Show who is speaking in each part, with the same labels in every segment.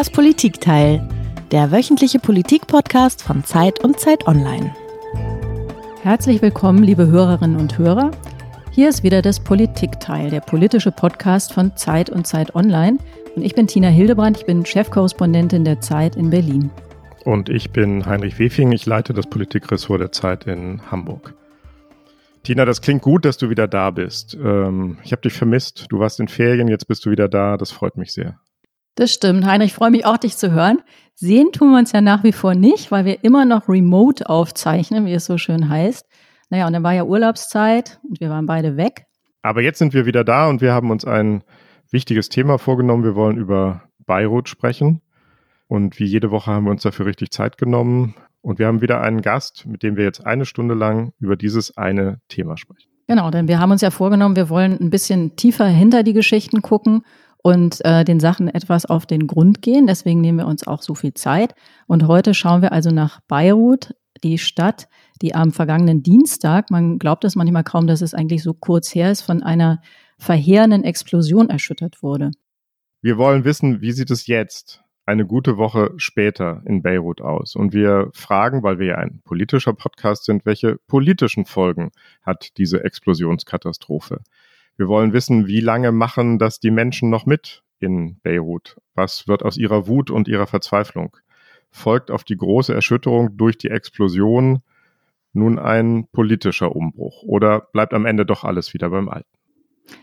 Speaker 1: Das Politikteil, der wöchentliche Politik-Podcast von Zeit und Zeit Online.
Speaker 2: Herzlich willkommen, liebe Hörerinnen und Hörer. Hier ist wieder das Politikteil, der politische Podcast von Zeit und Zeit Online. Und ich bin Tina Hildebrand, ich bin Chefkorrespondentin der Zeit in Berlin.
Speaker 3: Und ich bin Heinrich Wefing, ich leite das Politikressort der Zeit in Hamburg. Tina, das klingt gut, dass du wieder da bist. Ähm, ich habe dich vermisst. Du warst in Ferien, jetzt bist du wieder da. Das freut mich sehr.
Speaker 2: Das stimmt, Heinrich. Ich freue mich auch, dich zu hören. Sehen tun wir uns ja nach wie vor nicht, weil wir immer noch remote aufzeichnen, wie es so schön heißt. Naja, und dann war ja Urlaubszeit und wir waren beide weg.
Speaker 3: Aber jetzt sind wir wieder da und wir haben uns ein wichtiges Thema vorgenommen. Wir wollen über Beirut sprechen. Und wie jede Woche haben wir uns dafür richtig Zeit genommen. Und wir haben wieder einen Gast, mit dem wir jetzt eine Stunde lang über dieses eine Thema sprechen.
Speaker 2: Genau, denn wir haben uns ja vorgenommen, wir wollen ein bisschen tiefer hinter die Geschichten gucken und äh, den Sachen etwas auf den Grund gehen. Deswegen nehmen wir uns auch so viel Zeit. Und heute schauen wir also nach Beirut, die Stadt, die am vergangenen Dienstag, man glaubt es manchmal kaum, dass es eigentlich so kurz her ist, von einer verheerenden Explosion erschüttert wurde.
Speaker 3: Wir wollen wissen, wie sieht es jetzt eine gute Woche später in Beirut aus. Und wir fragen, weil wir ja ein politischer Podcast sind, welche politischen Folgen hat diese Explosionskatastrophe? Wir wollen wissen, wie lange machen das die Menschen noch mit in Beirut? Was wird aus ihrer Wut und ihrer Verzweiflung? Folgt auf die große Erschütterung durch die Explosion nun ein politischer Umbruch oder bleibt am Ende doch alles wieder beim Alten?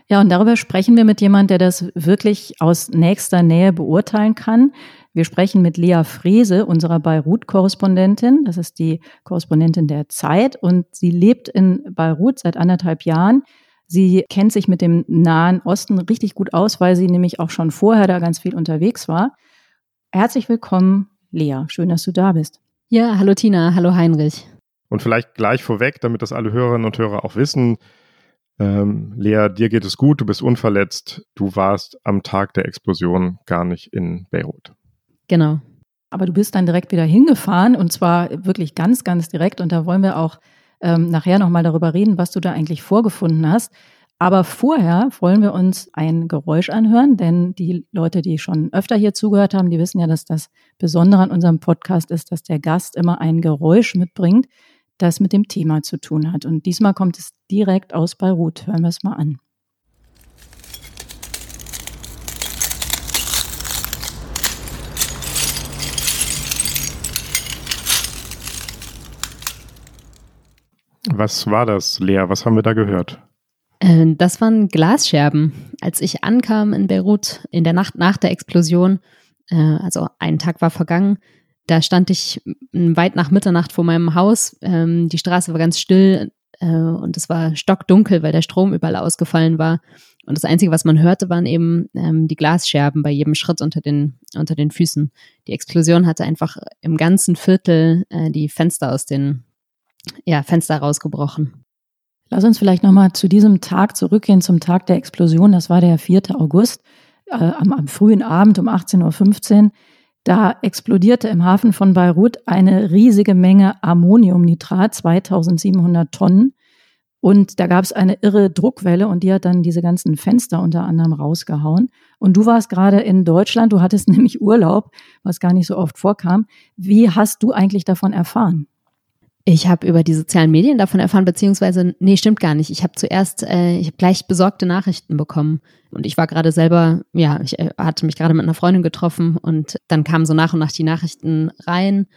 Speaker 2: Ja, und darüber sprechen wir mit jemandem, der das wirklich aus nächster Nähe beurteilen kann. Wir sprechen mit Lea Frese, unserer Beirut-Korrespondentin. Das ist die Korrespondentin der Zeit und sie lebt in Beirut seit anderthalb Jahren. Sie kennt sich mit dem Nahen Osten richtig gut aus, weil sie nämlich auch schon vorher da ganz viel unterwegs war. Herzlich willkommen, Lea. Schön, dass du da bist.
Speaker 4: Ja, hallo Tina, hallo Heinrich.
Speaker 3: Und vielleicht gleich vorweg, damit das alle Hörerinnen und Hörer auch wissen, ähm, Lea, dir geht es gut, du bist unverletzt, du warst am Tag der Explosion gar nicht in Beirut.
Speaker 4: Genau.
Speaker 2: Aber du bist dann direkt wieder hingefahren und zwar wirklich ganz, ganz direkt und da wollen wir auch ähm, nachher nochmal darüber reden, was du da eigentlich vorgefunden hast. Aber vorher wollen wir uns ein Geräusch anhören, denn die Leute, die schon öfter hier zugehört haben, die wissen ja, dass das Besondere an unserem Podcast ist, dass der Gast immer ein Geräusch mitbringt, das mit dem Thema zu tun hat. Und diesmal kommt es direkt aus Beirut. Hören wir es mal an.
Speaker 3: Was war das, Lea? Was haben wir da gehört?
Speaker 4: Äh, das waren Glasscherben. Als ich ankam in Beirut in der Nacht nach der Explosion, äh, also ein Tag war vergangen, da stand ich weit nach Mitternacht vor meinem Haus. Ähm, die Straße war ganz still äh, und es war stockdunkel, weil der Strom überall ausgefallen war. Und das Einzige, was man hörte, waren eben ähm, die Glasscherben bei jedem Schritt unter den, unter den Füßen. Die Explosion hatte einfach im ganzen Viertel äh, die Fenster aus den ja, Fenster rausgebrochen.
Speaker 2: Lass uns vielleicht nochmal zu diesem Tag zurückgehen, zum Tag der Explosion. Das war der 4. August, äh, am, am frühen Abend um 18.15 Uhr. Da explodierte im Hafen von Beirut eine riesige Menge Ammoniumnitrat, 2700 Tonnen. Und da gab es eine irre Druckwelle und die hat dann diese ganzen Fenster unter anderem rausgehauen. Und du warst gerade in Deutschland, du hattest nämlich Urlaub, was gar nicht so oft vorkam. Wie hast du eigentlich davon erfahren?
Speaker 4: Ich habe über die sozialen Medien davon erfahren, beziehungsweise, nee, stimmt gar nicht. Ich habe zuerst, äh, ich habe gleich besorgte Nachrichten bekommen. Und ich war gerade selber, ja, ich äh, hatte mich gerade mit einer Freundin getroffen und dann kamen so nach und nach die Nachrichten rein.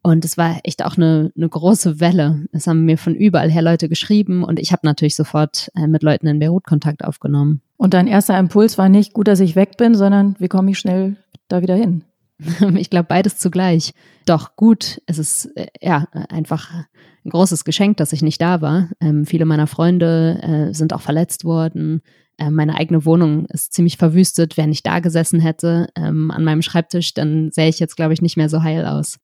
Speaker 4: Und es war echt auch eine, eine große Welle. Es haben mir von überall her Leute geschrieben und ich habe natürlich sofort äh, mit Leuten in Beirut Kontakt aufgenommen.
Speaker 2: Und dein erster Impuls war nicht gut, dass ich weg bin, sondern wie komme ich schnell da wieder hin?
Speaker 4: Ich glaube, beides zugleich. Doch gut, es ist äh, ja einfach ein großes Geschenk, dass ich nicht da war. Ähm, viele meiner Freunde äh, sind auch verletzt worden. Äh, meine eigene Wohnung ist ziemlich verwüstet. Wenn ich da gesessen hätte ähm, an meinem Schreibtisch, dann sähe ich jetzt, glaube ich, nicht mehr so heil aus.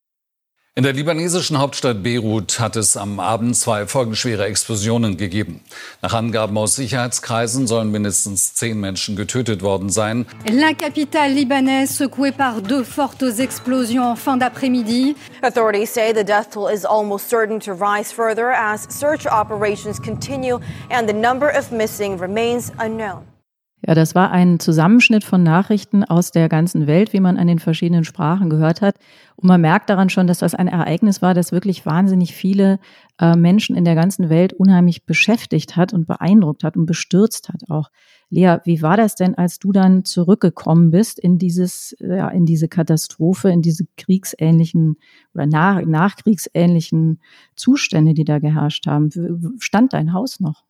Speaker 5: In der libanesischen Hauptstadt Beirut hat es am Abend zwei folgenschwere Explosionen gegeben. Nach Angaben aus Sicherheitskreisen sollen mindestens zehn Menschen getötet worden sein.
Speaker 6: La capitale libanaise secouée par deux fortes explosions en fin d'après-midi.
Speaker 7: Authorities say the death toll is almost certain to rise further as search operations continue and the number of missing remains unknown.
Speaker 2: Ja, das war ein Zusammenschnitt von Nachrichten aus der ganzen Welt, wie man an den verschiedenen Sprachen gehört hat. Und man merkt daran schon, dass das ein Ereignis war, das wirklich wahnsinnig viele äh, Menschen in der ganzen Welt unheimlich beschäftigt hat und beeindruckt hat und bestürzt hat auch. Lea, wie war das denn, als du dann zurückgekommen bist in dieses, ja, in diese Katastrophe, in diese kriegsähnlichen oder nach, nachkriegsähnlichen Zustände, die da geherrscht haben? Stand dein Haus noch?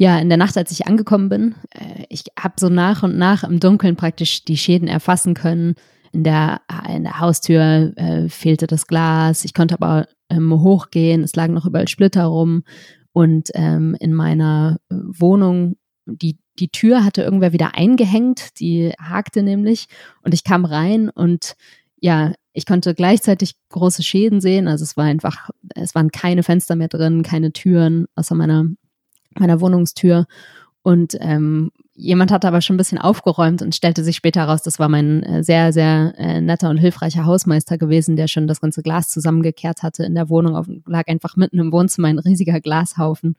Speaker 4: Ja, in der Nacht, als ich angekommen bin, äh, ich habe so nach und nach im Dunkeln praktisch die Schäden erfassen können. In der, in der Haustür äh, fehlte das Glas. Ich konnte aber ähm, hochgehen. Es lagen noch überall Splitter rum. Und ähm, in meiner äh, Wohnung, die, die Tür hatte irgendwer wieder eingehängt. Die hakte nämlich. Und ich kam rein und ja, ich konnte gleichzeitig große Schäden sehen. Also es war einfach, es waren keine Fenster mehr drin, keine Türen, außer meiner meiner Wohnungstür. Und ähm, jemand hat aber schon ein bisschen aufgeräumt und stellte sich später heraus, das war mein äh, sehr, sehr äh, netter und hilfreicher Hausmeister gewesen, der schon das ganze Glas zusammengekehrt hatte in der Wohnung. Auf, lag einfach mitten im Wohnzimmer ein riesiger Glashaufen.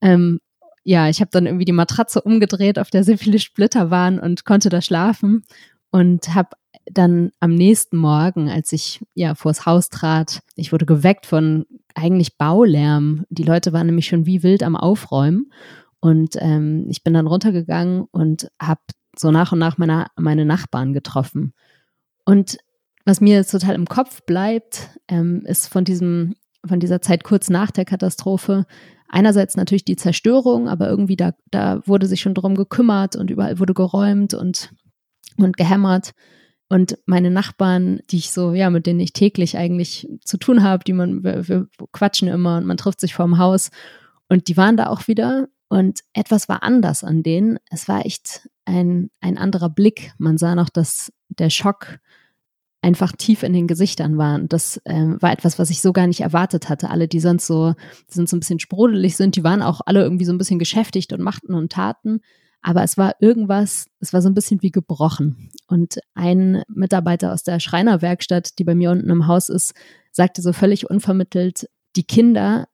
Speaker 4: Ähm, ja, ich habe dann irgendwie die Matratze umgedreht, auf der sehr viele Splitter waren und konnte da schlafen und habe dann am nächsten Morgen, als ich ja vors Haus trat, ich wurde geweckt von eigentlich Baulärm. Die Leute waren nämlich schon wie wild am Aufräumen. Und ähm, ich bin dann runtergegangen und habe so nach und nach meine, meine Nachbarn getroffen. Und was mir total im Kopf bleibt, ähm, ist von diesem, von dieser Zeit kurz nach der Katastrophe, einerseits natürlich die Zerstörung, aber irgendwie da, da wurde sich schon drum gekümmert und überall wurde geräumt und, und gehämmert. Und meine Nachbarn, die ich so, ja, mit denen ich täglich eigentlich zu tun habe, die man, wir, wir quatschen immer und man trifft sich vorm Haus. Und die waren da auch wieder und etwas war anders an denen. Es war echt ein, ein anderer Blick. Man sah noch, dass der Schock einfach tief in den Gesichtern war. Und das äh, war etwas, was ich so gar nicht erwartet hatte. Alle, die sonst so, die sonst so ein bisschen sprudelig sind, die waren auch alle irgendwie so ein bisschen geschäftigt und machten und taten. Aber es war irgendwas, es war so ein bisschen wie gebrochen. Und ein Mitarbeiter aus der Schreinerwerkstatt, die bei mir unten im Haus ist, sagte so völlig unvermittelt, die Kinder,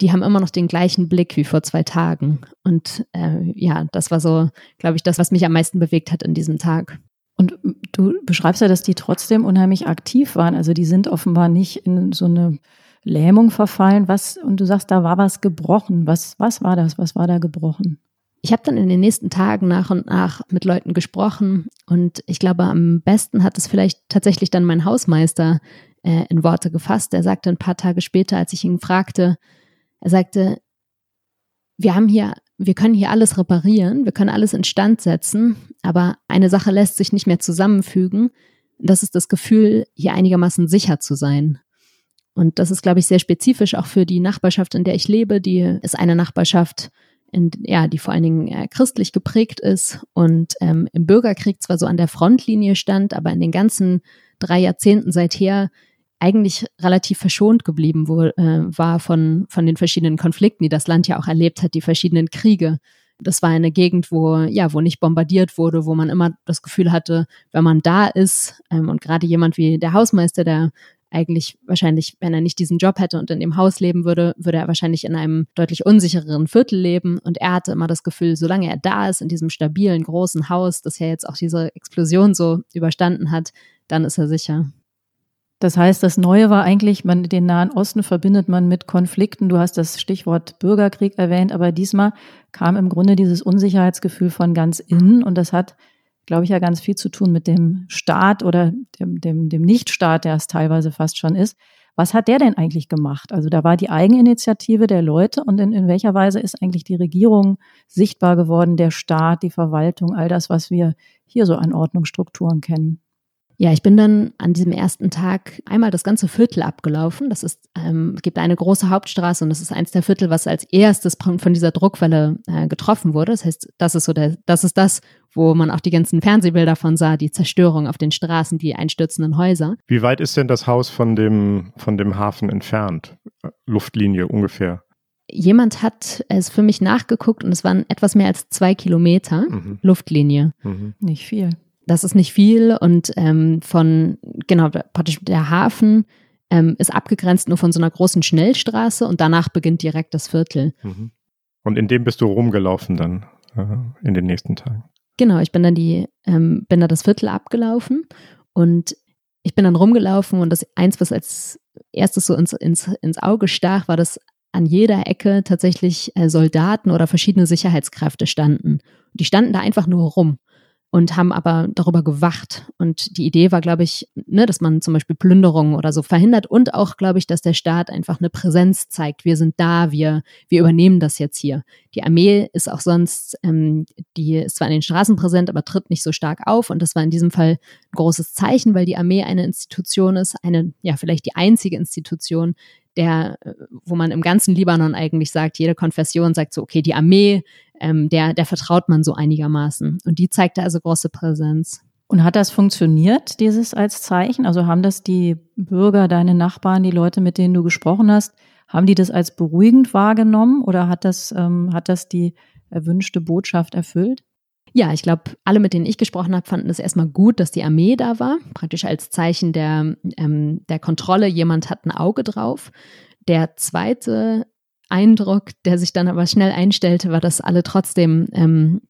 Speaker 4: die haben immer noch den gleichen Blick wie vor zwei Tagen. Und äh, ja, das war so, glaube ich, das, was mich am meisten bewegt hat in diesem Tag.
Speaker 2: Und du beschreibst ja, dass die trotzdem unheimlich aktiv waren. Also die sind offenbar nicht in so eine Lähmung verfallen. Was, und du sagst, da war was gebrochen. Was, was war das? Was war da gebrochen?
Speaker 4: Ich habe dann in den nächsten Tagen nach und nach mit Leuten gesprochen und ich glaube, am besten hat es vielleicht tatsächlich dann mein Hausmeister äh, in Worte gefasst. Er sagte ein paar Tage später, als ich ihn fragte, er sagte, wir haben hier, wir können hier alles reparieren, wir können alles instand setzen, aber eine Sache lässt sich nicht mehr zusammenfügen. Das ist das Gefühl, hier einigermaßen sicher zu sein. Und das ist, glaube ich, sehr spezifisch auch für die Nachbarschaft, in der ich lebe. Die ist eine Nachbarschaft, in, ja, die vor allen Dingen äh, christlich geprägt ist und ähm, im Bürgerkrieg zwar so an der Frontlinie stand, aber in den ganzen drei Jahrzehnten seither eigentlich relativ verschont geblieben wo, äh, war von, von den verschiedenen Konflikten, die das Land ja auch erlebt hat, die verschiedenen Kriege. Das war eine Gegend, wo, ja, wo nicht bombardiert wurde, wo man immer das Gefühl hatte, wenn man da ist, ähm, und gerade jemand wie der Hausmeister, der eigentlich wahrscheinlich, wenn er nicht diesen Job hätte und in dem Haus leben würde, würde er wahrscheinlich in einem deutlich unsichereren Viertel leben. Und er hatte immer das Gefühl, solange er da ist, in diesem stabilen, großen Haus, das ja jetzt auch diese Explosion so überstanden hat, dann ist er sicher.
Speaker 2: Das heißt, das Neue war eigentlich, man, den Nahen Osten verbindet man mit Konflikten. Du hast das Stichwort Bürgerkrieg erwähnt, aber diesmal kam im Grunde dieses Unsicherheitsgefühl von ganz innen und das hat glaube ich, ja ganz viel zu tun mit dem Staat oder dem, dem, dem Nichtstaat, der es teilweise fast schon ist. Was hat der denn eigentlich gemacht? Also da war die Eigeninitiative der Leute und in, in welcher Weise ist eigentlich die Regierung sichtbar geworden, der Staat, die Verwaltung, all das, was wir hier so an Ordnungsstrukturen kennen?
Speaker 4: Ja, ich bin dann an diesem ersten Tag einmal das ganze Viertel abgelaufen. Das ist, ähm, es gibt eine große Hauptstraße und das ist eins der Viertel, was als erstes von dieser Druckwelle äh, getroffen wurde. Das heißt, das ist so der, das ist das, wo man auch die ganzen Fernsehbilder von sah, die Zerstörung auf den Straßen, die einstürzenden Häuser.
Speaker 3: Wie weit ist denn das Haus von dem, von dem Hafen entfernt? Luftlinie ungefähr?
Speaker 4: Jemand hat es für mich nachgeguckt und es waren etwas mehr als zwei Kilometer mhm. Luftlinie.
Speaker 2: Mhm. Nicht viel.
Speaker 4: Das ist nicht viel und ähm, von, genau, praktisch der Hafen ähm, ist abgegrenzt nur von so einer großen Schnellstraße und danach beginnt direkt das Viertel.
Speaker 3: Mhm. Und in dem bist du rumgelaufen dann? äh, in den nächsten Tagen.
Speaker 4: Genau, ich bin dann die, ähm, bin da das Viertel abgelaufen und ich bin dann rumgelaufen und das eins, was als erstes so ins, ins, ins Auge stach, war, dass an jeder Ecke tatsächlich äh, Soldaten oder verschiedene Sicherheitskräfte standen. Die standen da einfach nur rum und haben aber darüber gewacht. Und die Idee war, glaube ich, ne, dass man zum Beispiel Plünderungen oder so verhindert und auch, glaube ich, dass der Staat einfach eine Präsenz zeigt. Wir sind da, wir, wir übernehmen das jetzt hier. Die Armee ist auch sonst, ähm, die ist zwar in den Straßen präsent, aber tritt nicht so stark auf. Und das war in diesem Fall ein großes Zeichen, weil die Armee eine Institution ist, eine, ja, vielleicht die einzige Institution, der, äh, wo man im ganzen Libanon eigentlich sagt, jede Konfession sagt so, okay, die Armee, ähm, der, der vertraut man so einigermaßen. Und die zeigte also große Präsenz.
Speaker 2: Und hat das funktioniert, dieses als Zeichen? Also haben das die Bürger, deine Nachbarn, die Leute, mit denen du gesprochen hast, haben die das als beruhigend wahrgenommen oder hat das, ähm, hat das die erwünschte Botschaft erfüllt?
Speaker 4: Ja, ich glaube, alle, mit denen ich gesprochen habe, fanden es erstmal gut, dass die Armee da war, praktisch als Zeichen der, ähm, der Kontrolle. Jemand hat ein Auge drauf. Der zweite Eindruck, der sich dann aber schnell einstellte, war, dass alle trotzdem ähm,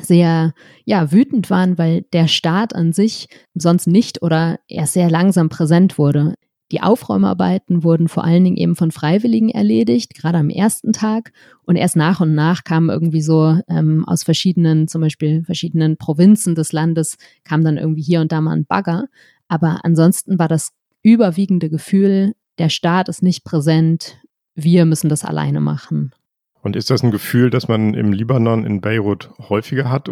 Speaker 4: sehr ja, wütend waren, weil der Staat an sich sonst nicht oder erst sehr langsam präsent wurde. Die Aufräumarbeiten wurden vor allen Dingen eben von Freiwilligen erledigt, gerade am ersten Tag. Und erst nach und nach kamen irgendwie so ähm, aus verschiedenen, zum Beispiel verschiedenen Provinzen des Landes, kam dann irgendwie hier und da mal ein Bagger. Aber ansonsten war das überwiegende Gefühl, der Staat ist nicht präsent, wir müssen das alleine machen.
Speaker 3: Und ist das ein Gefühl, das man im Libanon in Beirut häufiger hat?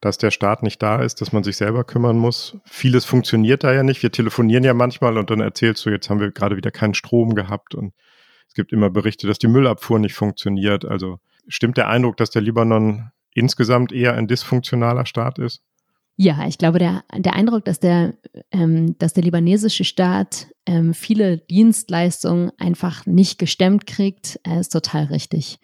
Speaker 3: dass der Staat nicht da ist, dass man sich selber kümmern muss. Vieles funktioniert da ja nicht. Wir telefonieren ja manchmal und dann erzählst du, jetzt haben wir gerade wieder keinen Strom gehabt und es gibt immer Berichte, dass die Müllabfuhr nicht funktioniert. Also stimmt der Eindruck, dass der Libanon insgesamt eher ein dysfunktionaler Staat ist?
Speaker 4: Ja, ich glaube, der, der Eindruck, dass der, ähm, dass der libanesische Staat ähm, viele Dienstleistungen einfach nicht gestemmt kriegt, äh, ist total richtig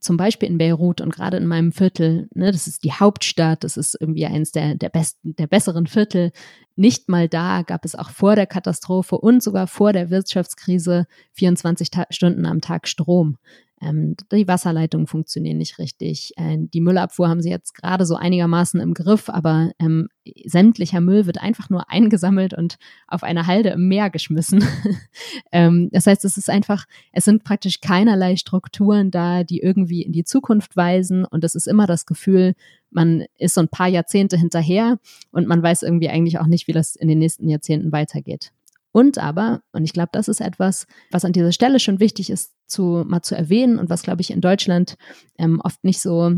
Speaker 4: zum Beispiel in Beirut und gerade in meinem Viertel, ne, das ist die Hauptstadt, das ist irgendwie eines der, der besten, der besseren Viertel. Nicht mal da gab es auch vor der Katastrophe und sogar vor der Wirtschaftskrise 24 Stunden am Tag Strom. Ähm, die Wasserleitungen funktionieren nicht richtig. Äh, die Müllabfuhr haben sie jetzt gerade so einigermaßen im Griff, aber ähm, sämtlicher Müll wird einfach nur eingesammelt und auf eine Halde im Meer geschmissen. ähm, das heißt, es ist einfach, es sind praktisch keinerlei Strukturen da, die irgendwie in die Zukunft weisen und es ist immer das Gefühl, man ist so ein paar Jahrzehnte hinterher und man weiß irgendwie eigentlich auch nicht, wie das in den nächsten Jahrzehnten weitergeht. Und aber, und ich glaube, das ist etwas, was an dieser Stelle schon wichtig ist, zu, mal zu erwähnen und was, glaube ich, in Deutschland ähm, oft nicht so,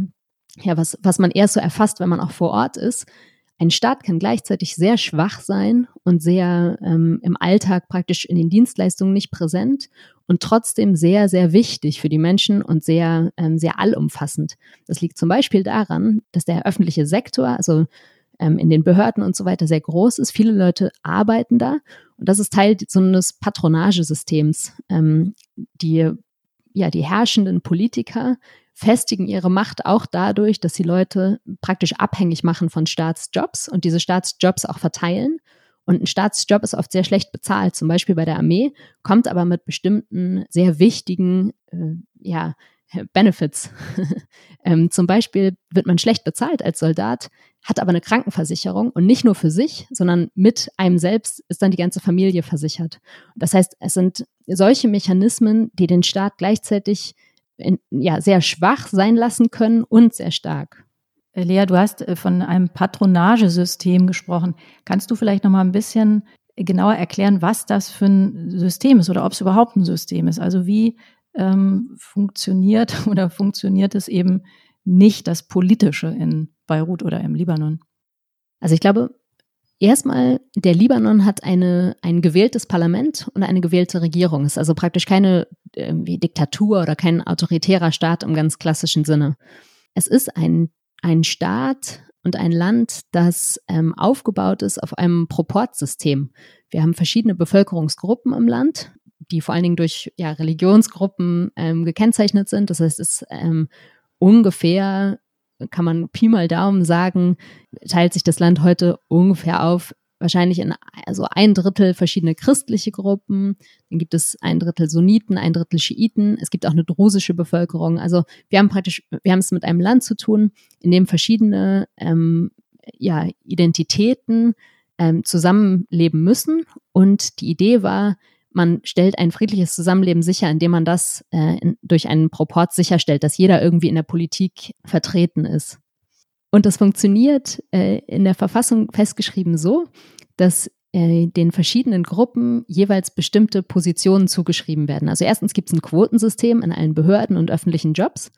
Speaker 4: ja, was, was man erst so erfasst, wenn man auch vor Ort ist. Ein Staat kann gleichzeitig sehr schwach sein und sehr ähm, im Alltag praktisch in den Dienstleistungen nicht präsent und trotzdem sehr, sehr wichtig für die Menschen und sehr, ähm, sehr allumfassend. Das liegt zum Beispiel daran, dass der öffentliche Sektor, also ähm, in den Behörden und so weiter sehr groß ist. Viele Leute arbeiten da und das ist Teil so eines Patronagesystems. Ähm, die, ja, die herrschenden Politiker festigen ihre Macht auch dadurch, dass sie Leute praktisch abhängig machen von Staatsjobs und diese Staatsjobs auch verteilen. Und ein Staatsjob ist oft sehr schlecht bezahlt, zum Beispiel bei der Armee, kommt aber mit bestimmten sehr wichtigen äh, ja, Benefits. ähm, zum Beispiel wird man schlecht bezahlt als Soldat, hat aber eine Krankenversicherung und nicht nur für sich, sondern mit einem selbst ist dann die ganze Familie versichert. Das heißt, es sind solche Mechanismen, die den Staat gleichzeitig in, ja, sehr schwach sein lassen können und sehr stark.
Speaker 2: Äh, Lea, du hast äh, von einem Patronagesystem gesprochen. Kannst du vielleicht noch mal ein bisschen genauer erklären, was das für ein System ist oder ob es überhaupt ein System ist? Also wie ähm, funktioniert oder funktioniert es eben nicht das Politische in Beirut oder im Libanon?
Speaker 4: Also ich glaube, erstmal, der Libanon hat eine, ein gewähltes Parlament und eine gewählte Regierung. Es ist also praktisch keine irgendwie Diktatur oder kein autoritärer Staat im ganz klassischen Sinne. Es ist ein, ein Staat und ein Land, das ähm, aufgebaut ist auf einem Proportsystem. Wir haben verschiedene Bevölkerungsgruppen im Land die vor allen Dingen durch ja, Religionsgruppen ähm, gekennzeichnet sind. Das heißt, es ist ähm, ungefähr, kann man Pi mal Daumen sagen, teilt sich das Land heute ungefähr auf wahrscheinlich in also ein Drittel verschiedene christliche Gruppen, dann gibt es ein Drittel Sunniten, ein Drittel Schiiten, es gibt auch eine drusische Bevölkerung. Also wir haben praktisch, wir haben es mit einem Land zu tun, in dem verschiedene ähm, ja, Identitäten ähm, zusammenleben müssen. Und die Idee war, man stellt ein friedliches Zusammenleben sicher, indem man das äh, in, durch einen Proport sicherstellt, dass jeder irgendwie in der Politik vertreten ist. Und das funktioniert äh, in der Verfassung festgeschrieben so, dass äh, den verschiedenen Gruppen jeweils bestimmte Positionen zugeschrieben werden. Also erstens gibt es ein Quotensystem in allen Behörden und öffentlichen Jobs.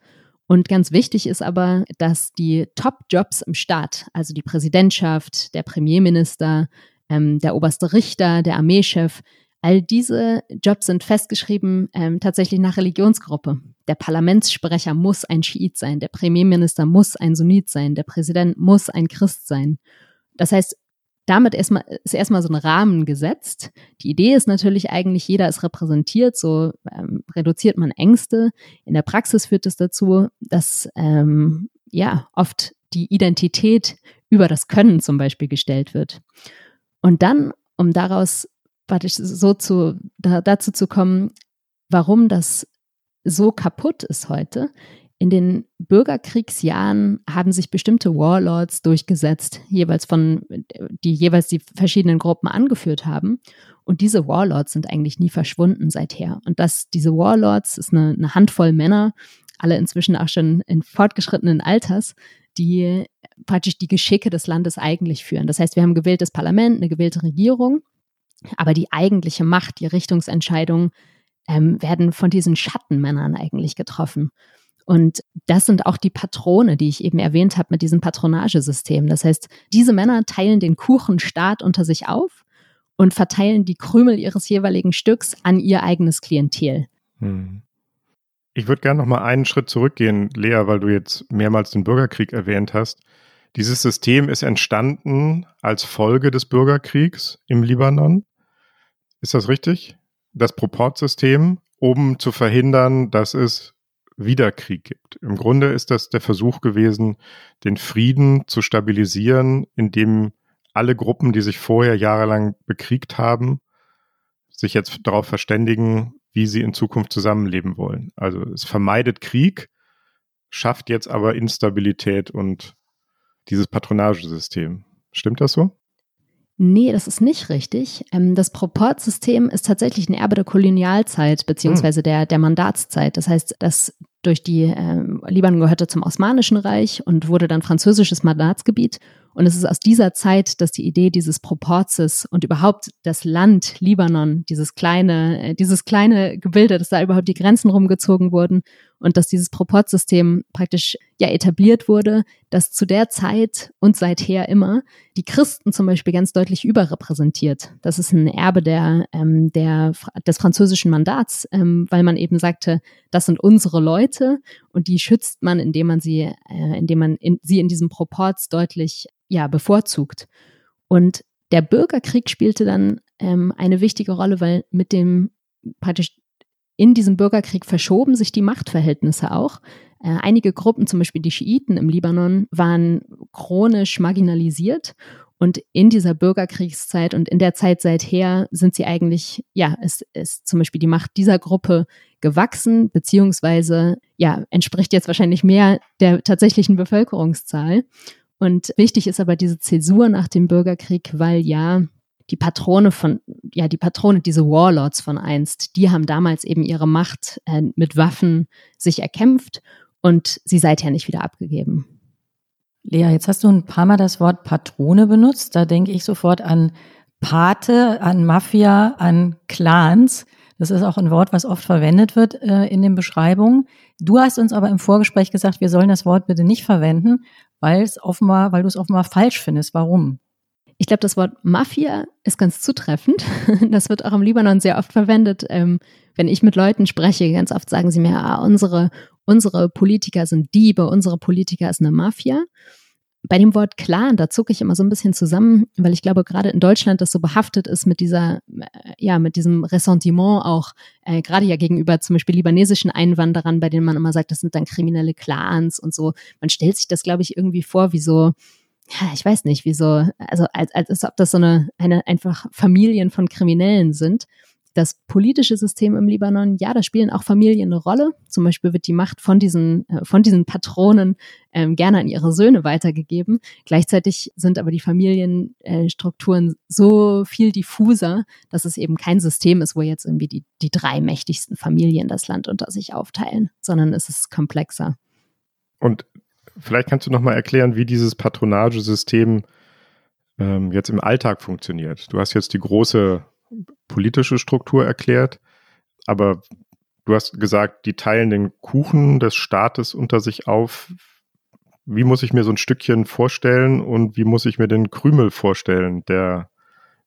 Speaker 4: Und ganz wichtig ist aber, dass die Top-Jobs im Staat, also die Präsidentschaft, der Premierminister, ähm, der oberste Richter, der Armeechef, all diese Jobs sind festgeschrieben ähm, tatsächlich nach Religionsgruppe. Der Parlamentssprecher muss ein Schiit sein, der Premierminister muss ein Sunnit sein, der Präsident muss ein Christ sein. Das heißt, damit erstmal, ist erstmal so ein Rahmen gesetzt. Die Idee ist natürlich eigentlich, jeder ist repräsentiert, so ähm, reduziert man Ängste. In der Praxis führt es das dazu, dass ähm, ja oft die Identität über das Können zum Beispiel gestellt wird. Und dann, um daraus so zu, da, dazu zu kommen, warum das so kaputt ist heute. In den Bürgerkriegsjahren haben sich bestimmte Warlords durchgesetzt, jeweils von, die jeweils die verschiedenen Gruppen angeführt haben. Und diese Warlords sind eigentlich nie verschwunden seither. Und das, diese Warlords ist eine, eine Handvoll Männer, alle inzwischen auch schon in fortgeschrittenen Alters, die praktisch die Geschicke des Landes eigentlich führen. Das heißt, wir haben ein gewähltes Parlament, eine gewählte Regierung, aber die eigentliche Macht, die Richtungsentscheidungen ähm, werden von diesen Schattenmännern eigentlich getroffen. Und das sind auch die Patrone, die ich eben erwähnt habe mit diesem Patronagesystem. Das heißt, diese Männer teilen den Kuchenstaat unter sich auf und verteilen die Krümel ihres jeweiligen Stücks an ihr eigenes Klientel. Hm.
Speaker 3: Ich würde gerne noch mal einen Schritt zurückgehen, Lea, weil du jetzt mehrmals den Bürgerkrieg erwähnt hast. Dieses System ist entstanden als Folge des Bürgerkriegs im Libanon. Ist das richtig? Das Proportsystem, um zu verhindern, dass es wieder Krieg gibt. Im Grunde ist das der Versuch gewesen, den Frieden zu stabilisieren, indem alle Gruppen, die sich vorher jahrelang bekriegt haben, sich jetzt darauf verständigen, wie sie in Zukunft zusammenleben wollen. Also es vermeidet Krieg, schafft jetzt aber Instabilität und dieses Patronagesystem. Stimmt das so?
Speaker 4: Nee, das ist nicht richtig. Ähm, das Proportsystem ist tatsächlich ein Erbe der Kolonialzeit beziehungsweise hm. der, der Mandatszeit. Das heißt, dass durch die äh, Libanon gehörte zum Osmanischen Reich und wurde dann französisches Mandatsgebiet. Und es ist aus dieser Zeit, dass die Idee dieses Proportes und überhaupt das Land Libanon, dieses kleine, äh, dieses kleine Gebilde, dass da überhaupt die Grenzen rumgezogen wurden und dass dieses Proportsystem praktisch ja etabliert wurde, dass zu der Zeit und seither immer die Christen zum Beispiel ganz deutlich überrepräsentiert. Das ist ein Erbe der, ähm, der, des französischen Mandats, ähm, weil man eben sagte, das sind unsere Leute und die schützt man, indem man sie, äh, indem man in, sie in diesem Proports deutlich ja, bevorzugt. Und der Bürgerkrieg spielte dann ähm, eine wichtige Rolle, weil mit dem praktisch in diesem Bürgerkrieg verschoben sich die Machtverhältnisse auch. Äh, einige Gruppen, zum Beispiel die Schiiten im Libanon, waren chronisch marginalisiert und in dieser Bürgerkriegszeit und in der Zeit seither sind sie eigentlich, ja, ist, ist zum Beispiel die Macht dieser Gruppe gewachsen, beziehungsweise, ja, entspricht jetzt wahrscheinlich mehr der tatsächlichen Bevölkerungszahl. Und wichtig ist aber diese Zäsur nach dem Bürgerkrieg, weil ja die Patrone von, ja, die Patrone, diese Warlords von einst, die haben damals eben ihre Macht äh, mit Waffen sich erkämpft und sie seither nicht wieder abgegeben.
Speaker 2: Lea, jetzt hast du ein paar Mal das Wort Patrone benutzt. Da denke ich sofort an Pate, an Mafia, an Clans. Das ist auch ein Wort, was oft verwendet wird äh, in den Beschreibungen. Du hast uns aber im Vorgespräch gesagt, wir sollen das Wort bitte nicht verwenden, weil es offenbar, weil du es offenbar falsch findest. Warum?
Speaker 4: Ich glaube, das Wort Mafia ist ganz zutreffend. Das wird auch im Libanon sehr oft verwendet. Ähm, wenn ich mit Leuten spreche, ganz oft sagen sie mir, ah, unsere, unsere Politiker sind Diebe, unsere Politiker ist eine Mafia. Bei dem Wort Clan, da zucke ich immer so ein bisschen zusammen, weil ich glaube, gerade in Deutschland das so behaftet ist mit dieser, äh, ja, mit diesem Ressentiment auch, äh, gerade ja gegenüber zum Beispiel libanesischen Einwanderern, bei denen man immer sagt, das sind dann kriminelle Clans und so. Man stellt sich das, glaube ich, irgendwie vor wie so, ja, ich weiß nicht, wieso, also als, als ob das so eine, eine einfach Familien von Kriminellen sind. Das politische System im Libanon, ja, da spielen auch Familien eine Rolle. Zum Beispiel wird die Macht von diesen, äh, von diesen Patronen ähm, gerne an ihre Söhne weitergegeben. Gleichzeitig sind aber die Familienstrukturen äh, so viel diffuser, dass es eben kein System ist, wo jetzt irgendwie die, die drei mächtigsten Familien das Land unter sich aufteilen, sondern es ist komplexer.
Speaker 3: Und vielleicht kannst du noch mal erklären, wie dieses Patronagesystem ähm, jetzt im Alltag funktioniert. Du hast jetzt die große politische Struktur erklärt, aber du hast gesagt, die teilen den Kuchen des Staates unter sich auf. Wie muss ich mir so ein Stückchen vorstellen und wie muss ich mir den Krümel vorstellen, der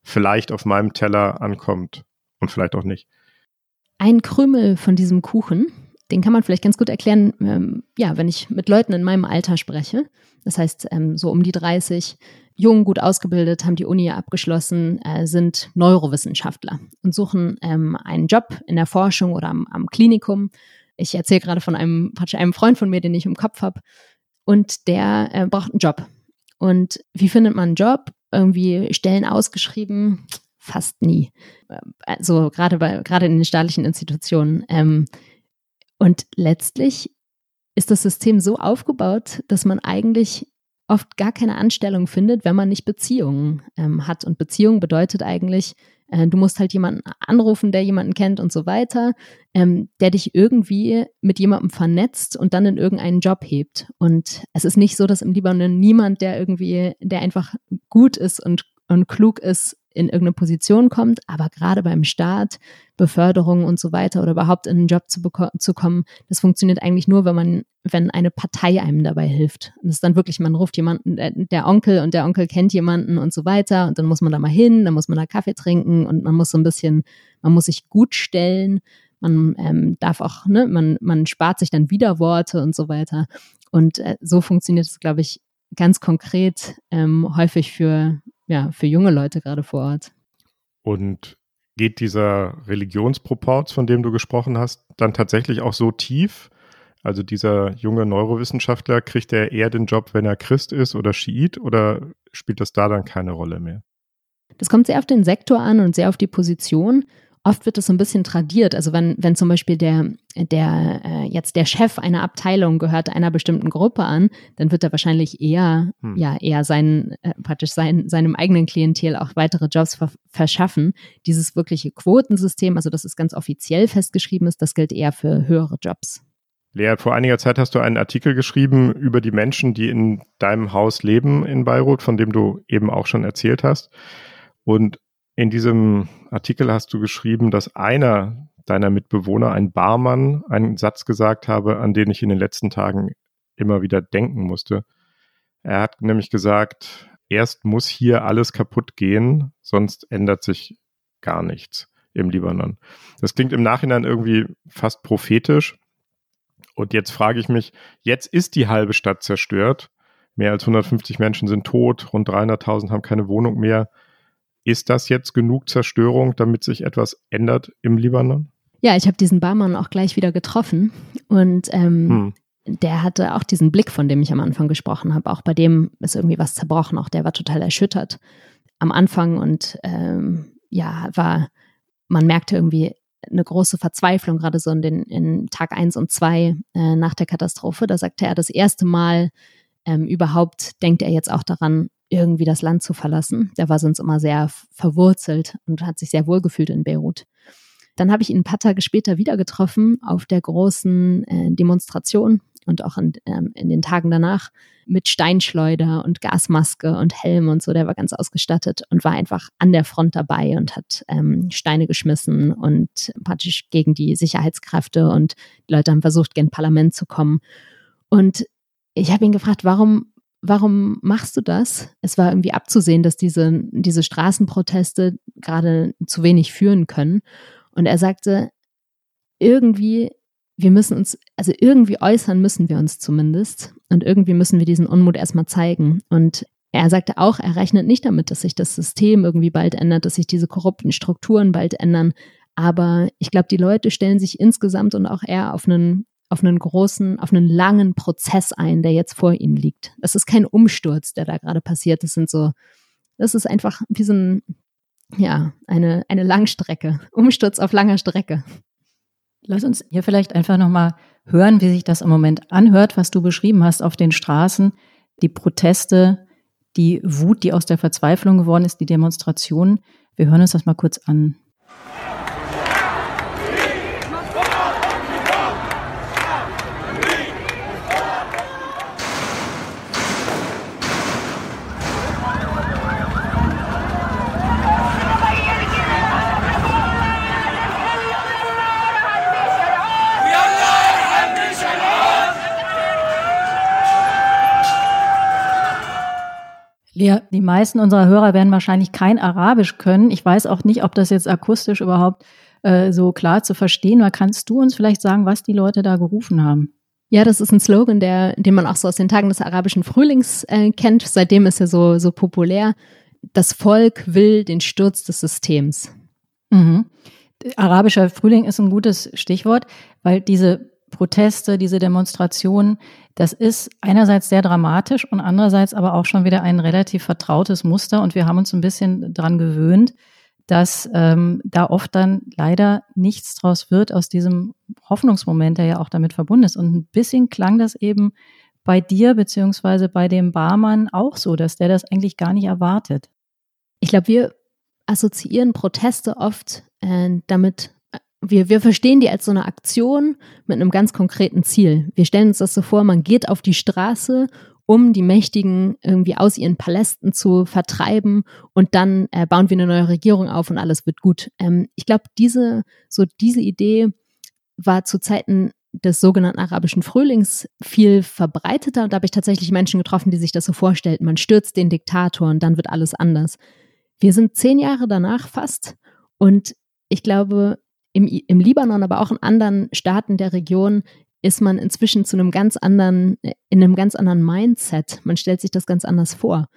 Speaker 3: vielleicht auf meinem Teller ankommt und vielleicht auch nicht?
Speaker 4: Ein Krümel von diesem Kuchen den kann man vielleicht ganz gut erklären, ähm, ja, wenn ich mit Leuten in meinem Alter spreche. Das heißt, ähm, so um die 30, jung, gut ausgebildet, haben die Uni abgeschlossen, äh, sind Neurowissenschaftler und suchen ähm, einen Job in der Forschung oder am, am Klinikum. Ich erzähle gerade von einem, einem Freund von mir, den ich im Kopf habe. Und der äh, braucht einen Job. Und wie findet man einen Job? Irgendwie Stellen ausgeschrieben? Fast nie. Also gerade bei, gerade in den staatlichen Institutionen. Ähm, und letztlich ist das System so aufgebaut, dass man eigentlich oft gar keine Anstellung findet, wenn man nicht Beziehungen ähm, hat. Und Beziehung bedeutet eigentlich, äh, du musst halt jemanden anrufen, der jemanden kennt und so weiter, ähm, der dich irgendwie mit jemandem vernetzt und dann in irgendeinen Job hebt. Und es ist nicht so, dass im Libanon niemand, der irgendwie, der einfach gut ist und, und klug ist, in irgendeine Position kommt, aber gerade beim Staat, Beförderung und so weiter oder überhaupt in einen Job zu, zu kommen, das funktioniert eigentlich nur, wenn man, wenn eine Partei einem dabei hilft. Und das ist dann wirklich, man ruft jemanden, der, der Onkel und der Onkel kennt jemanden und so weiter und dann muss man da mal hin, dann muss man da Kaffee trinken und man muss so ein bisschen, man muss sich gut stellen, man ähm, darf auch, ne, man, man spart sich dann Widerworte und so weiter. Und äh, so funktioniert es, glaube ich, ganz konkret ähm, häufig für ja, für junge Leute gerade vor Ort.
Speaker 3: Und geht dieser Religionsproporz, von dem du gesprochen hast, dann tatsächlich auch so tief? Also dieser junge Neurowissenschaftler, kriegt er eher den Job, wenn er Christ ist oder Schiit oder spielt das da dann keine Rolle mehr?
Speaker 4: Das kommt sehr auf den Sektor an und sehr auf die Position oft wird das so ein bisschen tradiert. Also wenn, wenn zum Beispiel der, der äh, jetzt der Chef einer Abteilung gehört einer bestimmten Gruppe an, dann wird er wahrscheinlich eher, hm. ja, eher seinen, äh, praktisch sein, seinem eigenen Klientel auch weitere Jobs ver verschaffen. Dieses wirkliche Quotensystem, also das ist ganz offiziell festgeschrieben ist, das gilt eher für höhere Jobs.
Speaker 3: Lea, vor einiger Zeit hast du einen Artikel geschrieben über die Menschen, die in deinem Haus leben in Beirut, von dem du eben auch schon erzählt hast. Und in diesem Artikel hast du geschrieben, dass einer deiner Mitbewohner, ein Barmann, einen Satz gesagt habe, an den ich in den letzten Tagen immer wieder denken musste. Er hat nämlich gesagt, erst muss hier alles kaputt gehen, sonst ändert sich gar nichts im Libanon. Das klingt im Nachhinein irgendwie fast prophetisch. Und jetzt frage ich mich, jetzt ist die halbe Stadt zerstört. Mehr als 150 Menschen sind tot, rund 300.000 haben keine Wohnung mehr. Ist das jetzt genug Zerstörung, damit sich etwas ändert im Libanon?
Speaker 4: Ja, ich habe diesen Barmann auch gleich wieder getroffen und ähm, hm. der hatte auch diesen Blick, von dem ich am Anfang gesprochen habe. Auch bei dem ist irgendwie was zerbrochen. Auch der war total erschüttert am Anfang und ähm, ja, war, man merkte irgendwie eine große Verzweiflung, gerade so in den in Tag 1 und 2 äh, nach der Katastrophe. Da sagte er, das erste Mal ähm, überhaupt denkt er jetzt auch daran, irgendwie das Land zu verlassen. Der war sonst immer sehr verwurzelt und hat sich sehr wohl gefühlt in Beirut. Dann habe ich ihn ein paar Tage später wieder getroffen auf der großen äh, Demonstration und auch in, ähm, in den Tagen danach mit Steinschleuder und Gasmaske und Helm und so. Der war ganz ausgestattet und war einfach an der Front dabei und hat ähm, Steine geschmissen und praktisch gegen die Sicherheitskräfte und die Leute haben versucht, gen Parlament zu kommen. Und ich habe ihn gefragt, warum, warum machst du das? Es war irgendwie abzusehen, dass diese, diese Straßenproteste gerade zu wenig führen können. Und er sagte, irgendwie, wir müssen uns, also irgendwie äußern müssen wir uns zumindest. Und irgendwie müssen wir diesen Unmut erstmal zeigen. Und er sagte auch, er rechnet nicht damit, dass sich das System irgendwie bald ändert, dass sich diese korrupten Strukturen bald ändern. Aber ich glaube, die Leute stellen sich insgesamt und auch er auf einen auf einen großen, auf einen langen Prozess ein, der jetzt vor ihnen liegt. Das ist kein Umsturz, der da gerade passiert. Das sind so, das ist einfach wie so ein, ja, eine, eine Langstrecke. Umsturz auf langer Strecke.
Speaker 2: Lass uns hier vielleicht einfach nochmal hören, wie sich das im Moment anhört, was du beschrieben hast auf den Straßen. Die Proteste, die Wut, die aus der Verzweiflung geworden ist, die Demonstrationen. Wir hören uns das mal kurz an. Lea, die meisten unserer Hörer werden wahrscheinlich kein Arabisch können. Ich weiß auch nicht, ob das jetzt akustisch überhaupt äh, so klar zu verstehen war. Kannst du uns vielleicht sagen, was die Leute da gerufen haben?
Speaker 4: Ja, das ist ein Slogan, der, den man auch so aus den Tagen des arabischen Frühlings äh, kennt. Seitdem ist er so, so populär. Das Volk will den Sturz des Systems.
Speaker 2: Mhm. Arabischer Frühling ist ein gutes Stichwort, weil diese Proteste, diese Demonstrationen, das ist einerseits sehr dramatisch und andererseits aber auch schon wieder ein relativ vertrautes Muster. Und wir haben uns ein bisschen daran gewöhnt, dass ähm, da oft dann leider nichts draus wird aus diesem Hoffnungsmoment, der ja auch damit verbunden ist. Und ein bisschen klang das eben bei dir beziehungsweise bei dem Barmann auch so, dass der das eigentlich gar nicht erwartet.
Speaker 4: Ich glaube, wir assoziieren Proteste oft äh, damit, wir, wir verstehen die als so eine Aktion mit einem ganz konkreten Ziel. Wir stellen uns das so vor, man geht auf die Straße, um die Mächtigen irgendwie aus ihren Palästen zu vertreiben und dann äh, bauen wir eine neue Regierung auf und alles wird gut. Ähm, ich glaube, diese, so diese Idee war zu Zeiten des sogenannten arabischen Frühlings viel verbreiteter und da habe ich tatsächlich Menschen getroffen, die sich das so vorstellten. Man stürzt den Diktator und dann wird alles anders. Wir sind zehn Jahre danach fast und ich glaube, im, im Libanon, aber auch in anderen Staaten der Region ist man inzwischen zu einem ganz anderen, in einem ganz anderen Mindset. Man stellt sich das ganz anders vor.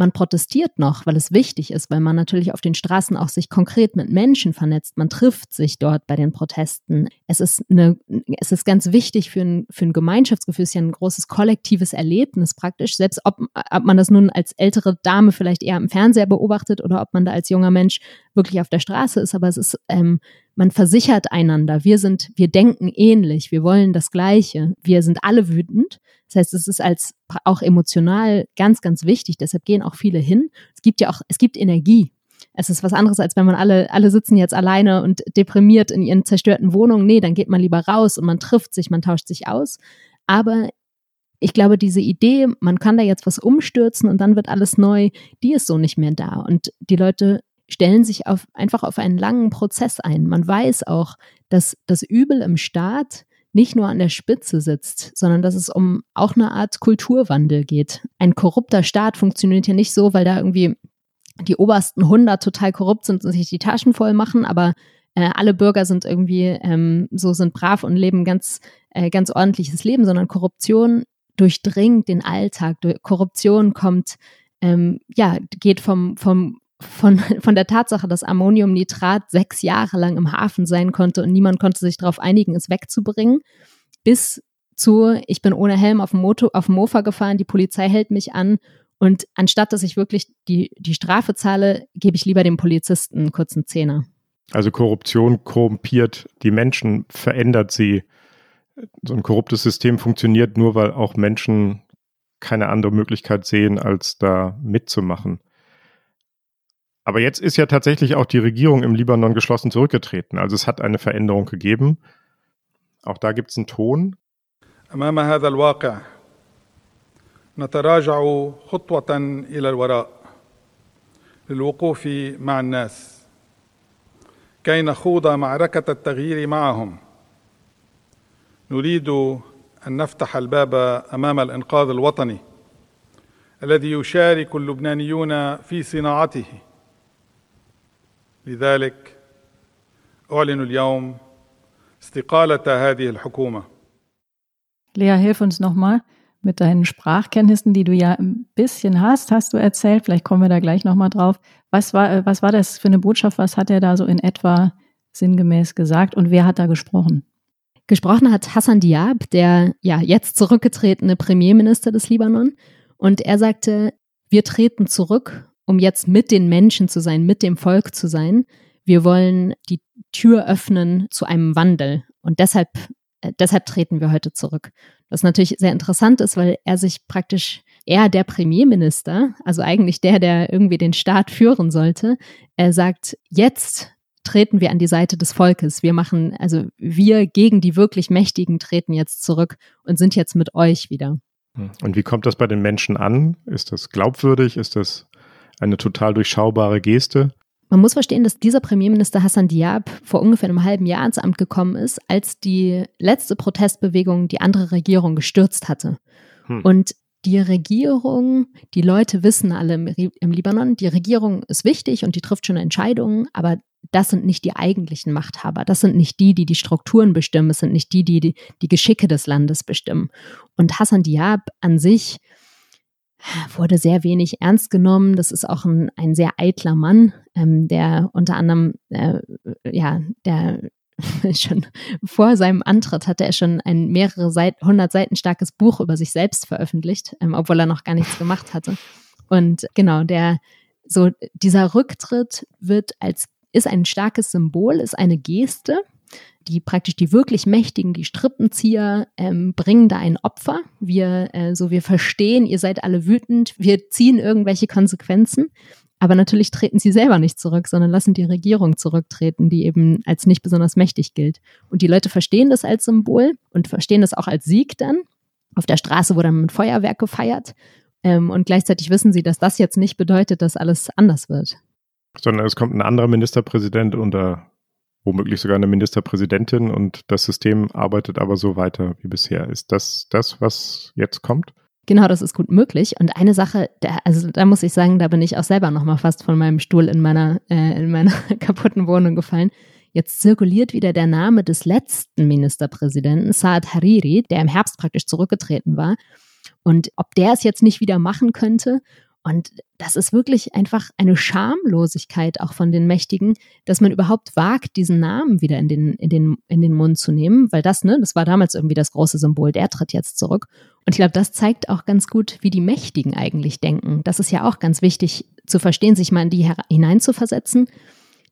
Speaker 4: Man protestiert noch, weil es wichtig ist, weil man natürlich auf den Straßen auch sich konkret mit Menschen vernetzt. Man trifft sich dort bei den Protesten. Es ist, eine, es ist ganz wichtig für ein, für ein Gemeinschaftsgefühl. Es ist ja ein großes kollektives Erlebnis praktisch. Selbst ob, ob man das nun als ältere Dame vielleicht eher im Fernseher beobachtet oder ob man da als junger Mensch wirklich auf der Straße ist. Aber es ist, ähm, man versichert einander. Wir sind, wir denken ähnlich. Wir wollen das Gleiche. Wir sind alle wütend. Das heißt, es ist als auch emotional ganz, ganz wichtig. Deshalb gehen auch viele hin. Es gibt ja auch, es gibt Energie. Es ist was anderes, als wenn man alle, alle sitzen jetzt alleine und deprimiert in ihren zerstörten Wohnungen. Nee, dann geht man lieber raus und man trifft sich, man tauscht sich aus. Aber ich glaube, diese Idee, man kann da jetzt was umstürzen und dann wird alles neu, die ist so nicht mehr da. Und die Leute stellen sich auf, einfach auf einen langen Prozess ein. Man weiß auch, dass das Übel im Staat nicht nur an der Spitze sitzt, sondern dass es um auch eine Art Kulturwandel geht. Ein korrupter Staat funktioniert ja nicht so, weil da irgendwie die obersten 100 total korrupt sind und sich die Taschen voll machen, aber äh, alle Bürger sind irgendwie ähm, so sind brav und leben ganz äh, ganz ordentliches Leben, sondern Korruption durchdringt den Alltag. Korruption kommt ähm, ja geht vom vom von, von der Tatsache, dass Ammoniumnitrat sechs Jahre lang im Hafen sein konnte und niemand konnte sich darauf einigen, es wegzubringen, bis zu, ich bin ohne Helm auf dem, Motor, auf dem Mofa gefahren, die Polizei hält mich an und anstatt dass ich wirklich die, die Strafe zahle, gebe ich lieber dem Polizisten einen kurzen Zehner.
Speaker 3: Also Korruption korrumpiert die Menschen, verändert sie. So ein korruptes System funktioniert nur, weil auch Menschen keine andere Möglichkeit sehen, als da mitzumachen. Aber jetzt ist ja tatsächlich auch die Regierung im Libanon geschlossen zurückgetreten. Also es hat eine Veränderung gegeben. Auch da gibt es einen Ton. أمام هذا الواقع نتراجع خطوة إلى الوراء للوقوف مع الناس كي نخوض معركة التغيير معهم نريد أن نفتح الباب أمام الإنقاذ الوطني الذي يشارك اللبنانيون في صناعته لذلك أعلن اليوم استقالة هذه الحكومة.
Speaker 2: Lea, hilf uns nochmal mit deinen Sprachkenntnissen, die du ja ein bisschen hast, hast du erzählt. Vielleicht kommen wir da gleich nochmal drauf. Was war, was war das für eine Botschaft? Was hat er da so in etwa sinngemäß gesagt und wer hat da gesprochen?
Speaker 4: Gesprochen hat Hassan Diab, der ja jetzt zurückgetretene Premierminister des Libanon. Und er sagte, wir treten zurück, um jetzt mit den Menschen zu sein, mit dem Volk zu sein. Wir wollen die Tür öffnen zu einem Wandel. Und deshalb, äh, deshalb treten wir heute zurück. Was natürlich sehr interessant ist, weil er sich praktisch, er der Premierminister, also eigentlich der, der irgendwie den Staat führen sollte, er sagt, jetzt treten wir an die Seite des Volkes. Wir machen, also wir gegen die wirklich Mächtigen treten jetzt zurück und sind jetzt mit euch wieder.
Speaker 3: Hm. Und wie kommt das bei den Menschen an? Ist das glaubwürdig? Ist das eine total durchschaubare Geste?
Speaker 4: Man muss verstehen, dass dieser Premierminister Hassan Diab vor ungefähr einem halben Jahr ins Amt gekommen ist, als die letzte Protestbewegung die andere Regierung gestürzt hatte. Hm. Und die Regierung, die Leute wissen alle im, im, Libanon, die Regierung ist wichtig und die trifft schon Entscheidungen, aber das sind nicht die eigentlichen Machthaber. Das sind nicht die, die die Strukturen bestimmen. Es sind nicht die, die die, die Geschicke des Landes bestimmen. Und Hassan Diab an sich wurde sehr wenig ernst genommen. Das ist auch ein, ein sehr eitler Mann, ähm, der unter anderem, äh, ja, der schon vor seinem Antritt hatte er schon ein mehrere Seiten, 100 Seiten starkes Buch über sich selbst veröffentlicht, ähm, obwohl er noch gar nichts gemacht hatte. Und genau, der, so dieser Rücktritt wird als ist ein starkes Symbol, ist eine Geste. Die praktisch die wirklich Mächtigen, die Strippenzieher, ähm, bringen da ein Opfer. Wir, äh, so wir verstehen, ihr seid alle wütend, wir ziehen irgendwelche Konsequenzen. Aber natürlich treten sie selber nicht zurück, sondern lassen die Regierung zurücktreten, die eben als nicht besonders mächtig gilt. Und die Leute verstehen das als Symbol und verstehen das auch als Sieg dann. Auf der Straße wurde dann mit Feuerwerk gefeiert. Ähm, und gleichzeitig wissen sie, dass das jetzt nicht bedeutet, dass alles anders wird
Speaker 3: sondern es kommt ein anderer Ministerpräsident oder womöglich sogar eine Ministerpräsidentin und das System arbeitet aber so weiter wie bisher. Ist das das, was jetzt kommt?
Speaker 4: Genau, das ist gut möglich. Und eine Sache, da, also da muss ich sagen, da bin ich auch selber nochmal fast von meinem Stuhl in meiner, äh, in meiner kaputten Wohnung gefallen. Jetzt zirkuliert wieder der Name des letzten Ministerpräsidenten, Saad Hariri, der im Herbst praktisch zurückgetreten war. Und ob der es jetzt nicht wieder machen könnte und das ist wirklich einfach eine Schamlosigkeit auch von den Mächtigen, dass man überhaupt wagt, diesen Namen wieder in den, in den, in den Mund zu nehmen, weil das, ne, das war damals irgendwie das große Symbol, der tritt jetzt zurück. Und ich glaube, das zeigt auch ganz gut, wie die Mächtigen eigentlich denken. Das ist ja auch ganz wichtig zu verstehen, sich mal in die hineinzuversetzen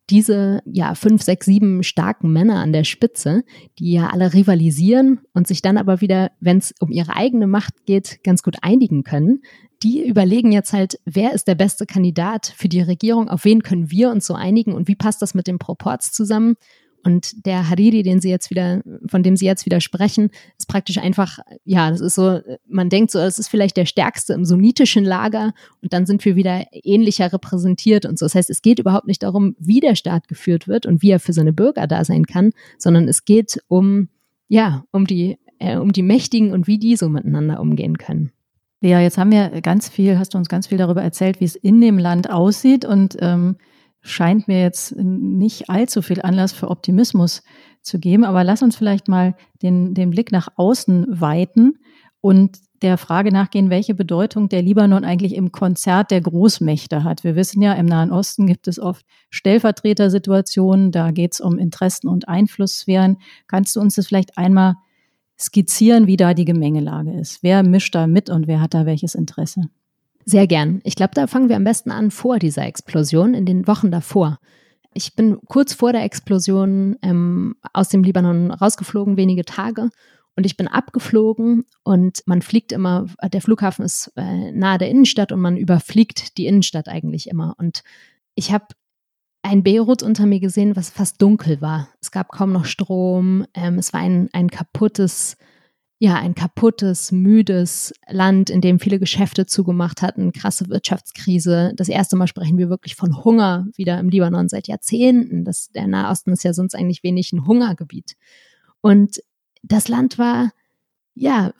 Speaker 4: diese ja fünf, sechs, sieben starken Männer an der Spitze, die ja alle rivalisieren und sich dann aber wieder, wenn es um ihre eigene Macht geht, ganz gut einigen können. Die überlegen jetzt halt, wer ist der beste Kandidat für die Regierung, auf wen können wir uns so einigen und wie passt das mit dem Proports zusammen. Und der Hariri, den sie jetzt wieder, von dem sie jetzt wieder sprechen, ist praktisch einfach, ja, das ist so, man denkt so, es ist vielleicht der stärkste im sunnitischen Lager und dann sind wir wieder ähnlicher repräsentiert und so. Das heißt, es geht überhaupt nicht darum, wie der Staat geführt wird und wie er für seine Bürger da sein kann, sondern es geht um, ja, um die, äh, um die Mächtigen und wie die so miteinander umgehen können.
Speaker 2: Ja, jetzt haben wir ganz viel, hast du uns ganz viel darüber erzählt, wie es in dem Land aussieht und ähm, scheint mir jetzt nicht allzu viel Anlass für Optimismus zu geben. Aber lass uns vielleicht mal den, den Blick nach außen weiten und der Frage nachgehen, welche Bedeutung der Libanon eigentlich im Konzert der Großmächte hat. Wir wissen ja, im Nahen Osten gibt es oft Stellvertretersituationen, da geht es um Interessen und Einflusssphären. Kannst du uns das vielleicht einmal skizzieren, wie da die Gemengelage ist? Wer mischt da mit und wer hat da welches Interesse?
Speaker 4: Sehr gern. Ich glaube, da fangen wir am besten an vor dieser Explosion, in den Wochen davor. Ich bin kurz vor der Explosion ähm, aus dem Libanon rausgeflogen, wenige Tage. Und ich bin abgeflogen und man fliegt immer, der Flughafen ist äh, nahe der Innenstadt und man überfliegt die Innenstadt eigentlich immer. Und ich habe ein Beirut unter mir gesehen, was fast dunkel war. Es gab kaum noch Strom. Ähm, es war ein, ein kaputtes ja, ein kaputtes, müdes Land, in dem viele Geschäfte zugemacht hatten, krasse Wirtschaftskrise. Das erste Mal sprechen wir wirklich von Hunger wieder im Libanon seit Jahrzehnten. Das, der Nahosten ist ja sonst eigentlich wenig ein Hungergebiet. Und das Land war, ja,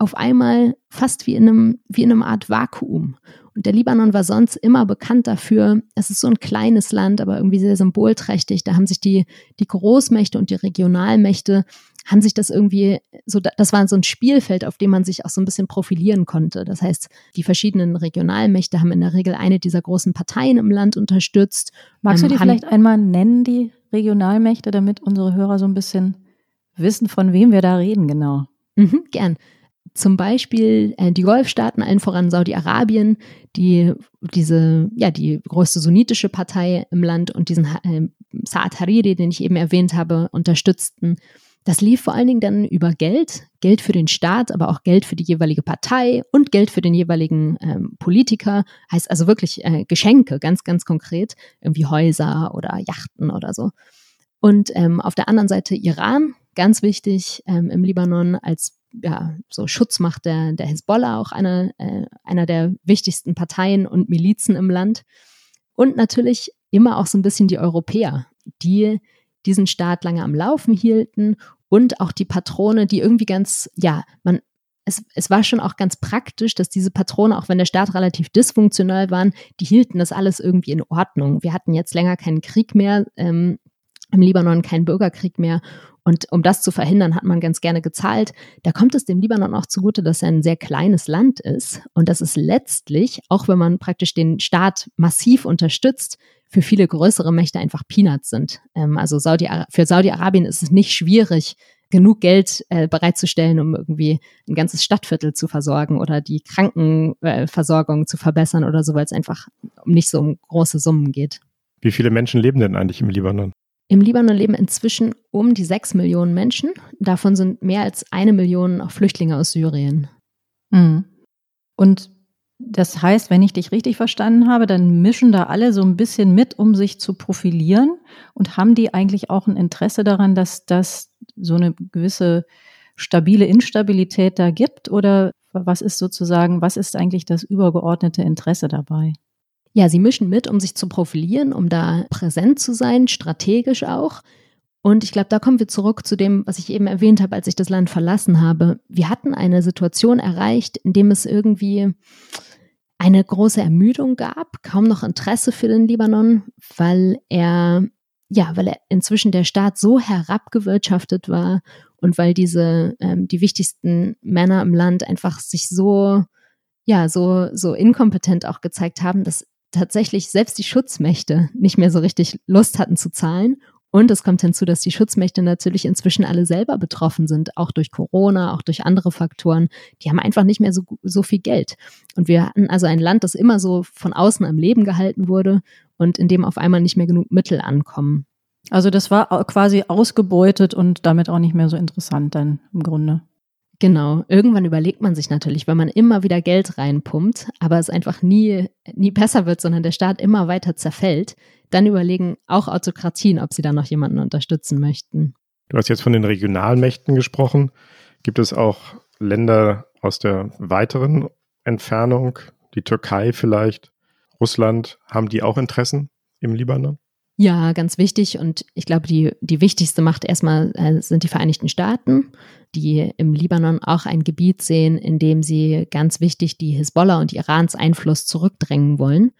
Speaker 4: auf einmal fast wie in einem, wie in einem Art Vakuum. Und der Libanon war sonst immer bekannt dafür, es ist so ein kleines Land, aber irgendwie sehr symbolträchtig. Da haben sich die, die Großmächte und die Regionalmächte haben sich das irgendwie so, das war so ein Spielfeld, auf dem man sich auch so ein bisschen profilieren konnte. Das heißt, die verschiedenen Regionalmächte haben in der Regel eine dieser großen Parteien im Land unterstützt.
Speaker 2: Magst du ähm, die vielleicht einmal nennen, die Regionalmächte, damit unsere Hörer so ein bisschen wissen, von wem wir da reden, genau.
Speaker 4: Mhm, gern. Zum Beispiel äh, die Golfstaaten, allen voran Saudi-Arabien, die diese, ja, die größte sunnitische Partei im Land und diesen äh, Saad Hariri, den ich eben erwähnt habe, unterstützten. Das lief vor allen Dingen dann über Geld, Geld für den Staat, aber auch Geld für die jeweilige Partei und Geld für den jeweiligen ähm, Politiker. Heißt also wirklich äh, Geschenke, ganz, ganz konkret, irgendwie Häuser oder Yachten oder so. Und ähm, auf der anderen Seite Iran, ganz wichtig ähm, im Libanon als ja, so Schutzmacht der, der Hisbollah, auch eine, äh, einer der wichtigsten Parteien und Milizen im Land. Und natürlich immer auch so ein bisschen die Europäer, die diesen Staat lange am Laufen hielten und auch die Patrone, die irgendwie ganz, ja, man, es, es war schon auch ganz praktisch, dass diese Patrone, auch wenn der Staat relativ dysfunktional waren, die hielten das alles irgendwie in Ordnung. Wir hatten jetzt länger keinen Krieg mehr, ähm, im Libanon keinen Bürgerkrieg mehr. Und um das zu verhindern, hat man ganz gerne gezahlt. Da kommt es dem Libanon auch zugute, dass er ein sehr kleines Land ist und dass es letztlich, auch wenn man praktisch den Staat massiv unterstützt, für viele größere Mächte einfach Peanuts sind. Ähm, also Saudi für Saudi-Arabien ist es nicht schwierig, genug Geld äh, bereitzustellen, um irgendwie ein ganzes Stadtviertel zu versorgen oder die Krankenversorgung äh, zu verbessern oder so, weil es einfach nicht so um große Summen geht.
Speaker 3: Wie viele Menschen leben denn eigentlich im Libanon?
Speaker 4: Im Libanon leben inzwischen um die sechs Millionen Menschen. Davon sind mehr als eine Million auch Flüchtlinge aus Syrien.
Speaker 2: Mhm. Und das heißt, wenn ich dich richtig verstanden habe, dann mischen da alle so ein bisschen mit, um sich zu profilieren und haben die eigentlich auch ein Interesse daran, dass das so eine gewisse stabile Instabilität da gibt? Oder was ist sozusagen, was ist eigentlich das übergeordnete Interesse dabei?
Speaker 4: Ja, sie mischen mit, um sich zu profilieren, um da präsent zu sein, strategisch auch. Und ich glaube, da kommen wir zurück zu dem, was ich eben erwähnt habe, als ich das Land verlassen habe. Wir hatten eine Situation erreicht, in dem es irgendwie eine große Ermüdung gab, kaum noch Interesse für den Libanon, weil er, ja, weil er inzwischen der Staat so herabgewirtschaftet war und weil diese, ähm, die wichtigsten Männer im Land einfach sich so, ja, so, so inkompetent auch gezeigt haben, dass tatsächlich selbst die Schutzmächte nicht mehr so richtig Lust hatten zu zahlen und es kommt hinzu, dass die Schutzmächte natürlich inzwischen alle selber betroffen sind, auch durch Corona, auch durch andere Faktoren. Die haben einfach nicht mehr so, so viel Geld. Und wir hatten also ein Land, das immer so von außen am Leben gehalten wurde und in dem auf einmal nicht mehr genug Mittel ankommen.
Speaker 2: Also das war quasi ausgebeutet und damit auch nicht mehr so interessant dann im Grunde.
Speaker 4: Genau. Irgendwann überlegt man sich natürlich, wenn man immer wieder Geld reinpumpt, aber es einfach nie, nie besser wird, sondern der Staat immer weiter zerfällt, dann überlegen auch Autokratien, ob sie da noch jemanden unterstützen möchten.
Speaker 3: Du hast jetzt von den Regionalmächten gesprochen. Gibt es auch Länder aus der weiteren Entfernung, die Türkei vielleicht, Russland, haben die auch Interessen im Libanon?
Speaker 4: Ja, ganz wichtig. Und ich glaube, die, die wichtigste Macht erstmal äh, sind die Vereinigten Staaten, die im Libanon auch ein Gebiet sehen, in dem sie ganz wichtig die Hisbollah und Irans Einfluss zurückdrängen wollen.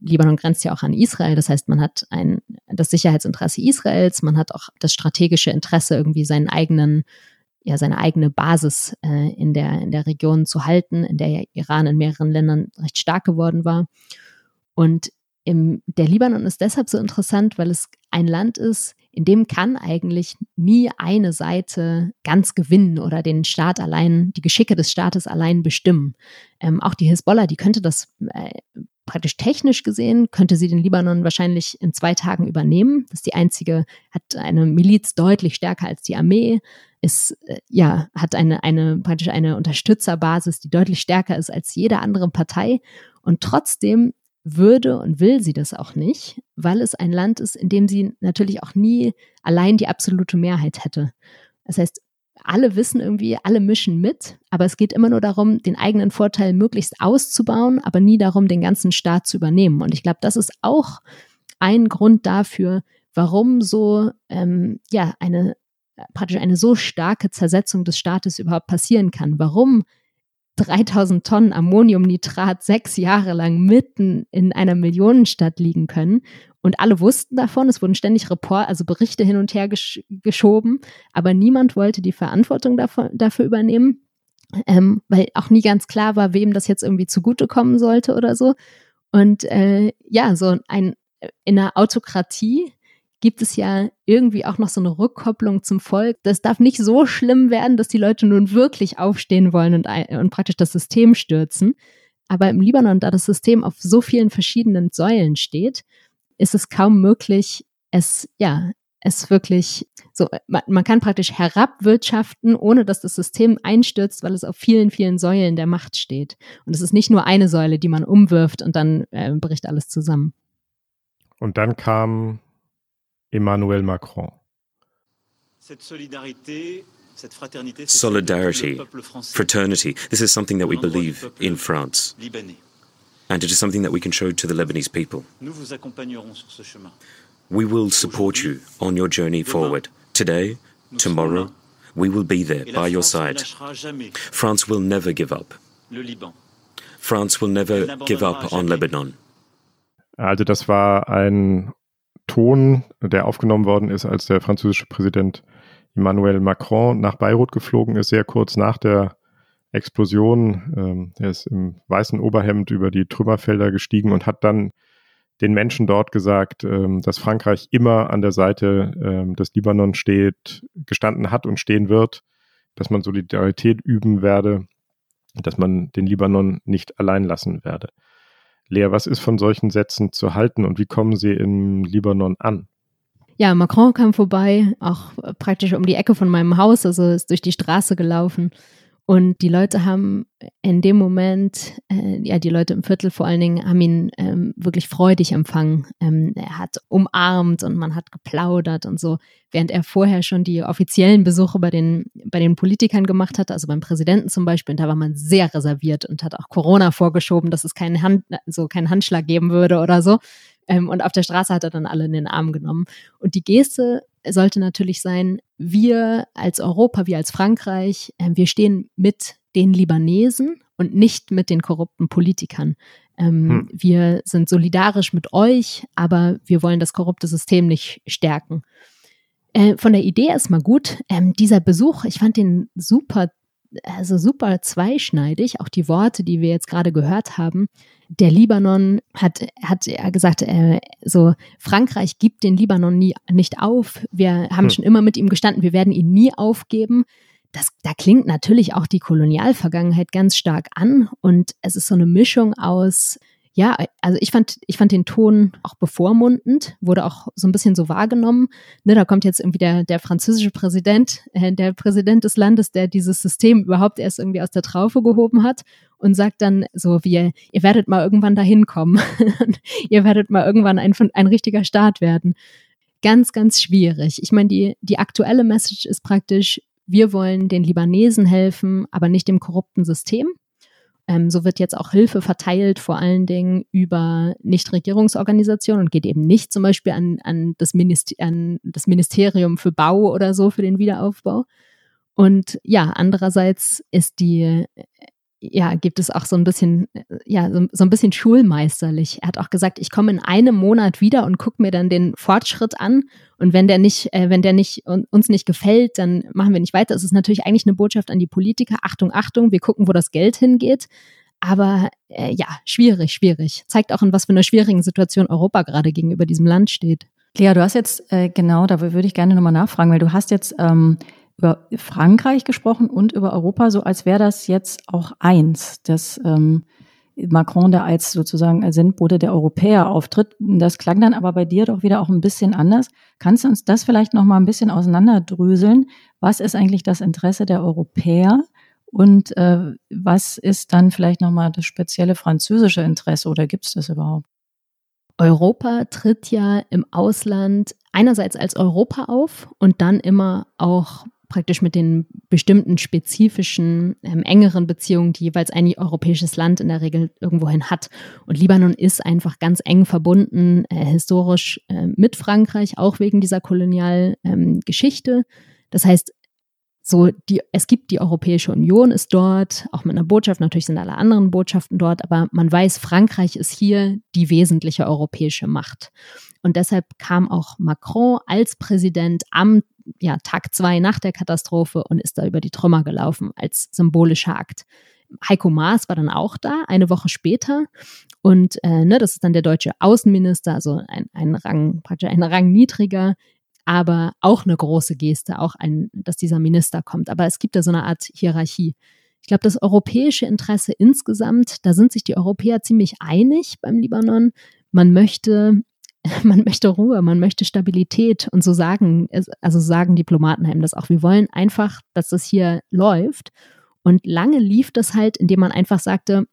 Speaker 4: Libanon grenzt ja auch an Israel. Das heißt, man hat ein, das Sicherheitsinteresse Israels, man hat auch das strategische Interesse, irgendwie seinen eigenen, ja, seine eigene Basis äh, in, der, in der Region zu halten, in der ja Iran in mehreren Ländern recht stark geworden war. Und im, der Libanon ist deshalb so interessant, weil es ein Land ist, in dem kann eigentlich nie eine Seite ganz gewinnen oder den Staat allein, die Geschicke des Staates allein bestimmen. Ähm, auch die Hisbollah, die könnte das äh, praktisch technisch gesehen, könnte sie den Libanon wahrscheinlich in zwei Tagen übernehmen. Das ist die einzige, hat eine Miliz deutlich stärker als die Armee, ist, äh, ja, hat eine, eine, praktisch eine Unterstützerbasis, die deutlich stärker ist als jede andere Partei. Und trotzdem würde und will sie das auch nicht, weil es ein Land ist, in dem sie natürlich auch nie allein die absolute Mehrheit hätte. Das heißt, alle wissen irgendwie, alle mischen mit, aber es geht immer nur darum, den eigenen Vorteil möglichst auszubauen, aber nie darum, den ganzen Staat zu übernehmen. Und ich glaube, das ist auch ein Grund dafür, warum so ähm, ja eine praktisch eine so starke Zersetzung des Staates überhaupt passieren kann. Warum 3000 Tonnen Ammoniumnitrat sechs Jahre lang mitten in einer Millionenstadt liegen können. Und alle wussten davon, es wurden ständig Report, also Berichte hin und her gesch geschoben, aber niemand wollte die Verantwortung dafür, dafür übernehmen, ähm, weil auch nie ganz klar war, wem das jetzt irgendwie zugutekommen sollte oder so. Und äh, ja, so ein in einer Autokratie gibt es ja irgendwie auch noch so eine Rückkopplung zum Volk. Das darf nicht so schlimm werden, dass die Leute nun wirklich aufstehen wollen und, und praktisch das System stürzen. Aber im Libanon, da das System auf so vielen verschiedenen Säulen steht, ist es kaum möglich, es, ja, es wirklich so, man, man kann praktisch herabwirtschaften, ohne dass das System einstürzt, weil es auf vielen, vielen Säulen der Macht steht. Und es ist nicht nur eine Säule, die man umwirft und dann äh, bricht alles zusammen.
Speaker 3: Und dann kam Emmanuel Macron.
Speaker 8: Solidarity, fraternity, this is something that we believe in France. And it is something that we can show to the Lebanese people. We will support you on your journey forward. Today, tomorrow, we will be there by your side. France will never give up. France will never give up on Lebanon.
Speaker 3: Also das war ein Ton, der aufgenommen worden ist, als der französische Präsident Emmanuel Macron nach Beirut geflogen ist, sehr kurz nach der Explosion. Ähm, er ist im weißen Oberhemd über die Trümmerfelder gestiegen und hat dann den Menschen dort gesagt, ähm, dass Frankreich immer an der Seite ähm, des Libanon steht, gestanden hat und stehen wird, dass man Solidarität üben werde, dass man den Libanon nicht allein lassen werde. Lea, was ist von solchen Sätzen zu halten und wie kommen sie im Libanon an?
Speaker 4: Ja, Macron kam vorbei, auch praktisch um die Ecke von meinem Haus, also ist durch die Straße gelaufen und die Leute haben in dem Moment, äh, ja, die Leute im Viertel vor allen Dingen, haben ihn ähm, wirklich freudig empfangen. Ähm, er hat umarmt und man hat geplaudert und so, während er vorher schon die offiziellen Besuche bei den, bei den Politikern gemacht hatte, also beim Präsidenten zum Beispiel, und da war man sehr reserviert und hat auch Corona vorgeschoben, dass es keinen, Hand, so keinen Handschlag geben würde oder so. Ähm, und auf der Straße hat er dann alle in den Arm genommen. Und die Geste sollte natürlich sein, wir als Europa, wir als Frankreich, äh, wir stehen mit den Libanesen und nicht mit den korrupten Politikern. Ähm, hm. Wir sind solidarisch mit euch, aber wir wollen das korrupte System nicht stärken. Äh, von der Idee erstmal gut. Ähm, dieser Besuch, ich fand den super, also super zweischneidig. Auch die Worte, die wir jetzt gerade gehört haben der Libanon hat, hat er gesagt, äh, so Frankreich gibt den Libanon nie, nicht auf. Wir haben hm. schon immer mit ihm gestanden, wir werden ihn nie aufgeben. Das, da klingt natürlich auch die Kolonialvergangenheit ganz stark an und es ist so eine Mischung aus ja, also ich fand, ich fand den Ton auch bevormundend, wurde auch so ein bisschen so wahrgenommen. Ne, da kommt jetzt irgendwie der, der französische Präsident, äh, der Präsident des Landes, der dieses System überhaupt erst irgendwie aus der Traufe gehoben hat und sagt dann so, wie, ihr werdet mal irgendwann dahin kommen. ihr werdet mal irgendwann ein, ein richtiger Staat werden. Ganz, ganz schwierig. Ich meine, die, die aktuelle Message ist praktisch, wir wollen den Libanesen helfen, aber nicht dem korrupten System. Ähm, so wird jetzt auch Hilfe verteilt, vor allen Dingen über Nichtregierungsorganisationen und geht eben nicht zum Beispiel an, an, das an das Ministerium für Bau oder so für den Wiederaufbau. Und ja, andererseits ist die ja, gibt es auch so ein bisschen, ja, so, so, ein bisschen schulmeisterlich. Er hat auch gesagt, ich komme in einem Monat wieder und gucke mir dann den Fortschritt an. Und wenn der nicht, äh, wenn der nicht uns nicht gefällt, dann machen wir nicht weiter. Es ist natürlich eigentlich eine Botschaft an die Politiker. Achtung, Achtung, wir gucken, wo das Geld hingeht. Aber äh, ja, schwierig, schwierig. Zeigt auch, in was für einer schwierigen Situation Europa gerade gegenüber diesem Land steht.
Speaker 2: Lea, du hast jetzt, äh, genau, da würde ich gerne nochmal nachfragen, weil du hast jetzt ähm, über Frankreich gesprochen und über Europa, so als wäre das jetzt auch eins, dass ähm, Macron da als sozusagen als Sendbote der Europäer auftritt. Das klang dann aber bei dir doch wieder auch ein bisschen anders. Kannst du uns das vielleicht noch mal ein bisschen auseinanderdröseln? Was ist eigentlich das Interesse der Europäer? Und äh, was ist dann vielleicht nochmal das spezielle französische Interesse oder gibt es das überhaupt?
Speaker 4: Europa tritt ja im Ausland einerseits als Europa auf und dann immer auch praktisch mit den bestimmten spezifischen, ähm, engeren Beziehungen, die jeweils ein europäisches Land in der Regel irgendwohin hat. Und Libanon ist einfach ganz eng verbunden, äh, historisch äh, mit Frankreich, auch wegen dieser Kolonialgeschichte. Ähm, das heißt, so die, es gibt die Europäische Union, ist dort, auch mit einer Botschaft, natürlich sind alle anderen Botschaften dort, aber man weiß, Frankreich ist hier die wesentliche europäische Macht. Und deshalb kam auch Macron als Präsident am ja, Tag zwei nach der Katastrophe und ist da über die Trümmer gelaufen als symbolischer Akt. Heiko Maas war dann auch da, eine Woche später. Und äh, ne, das ist dann der deutsche Außenminister, also ein, ein Rang, praktisch ein Rang niedriger, aber auch eine große Geste, auch ein, dass dieser Minister kommt. Aber es gibt da so eine Art Hierarchie. Ich glaube, das europäische Interesse insgesamt, da sind sich die Europäer ziemlich einig beim Libanon. Man möchte, man möchte Ruhe, man möchte Stabilität und so sagen, also sagen Diplomaten einem das auch. Wir wollen einfach, dass das hier läuft. Und lange lief das halt, indem man einfach sagte,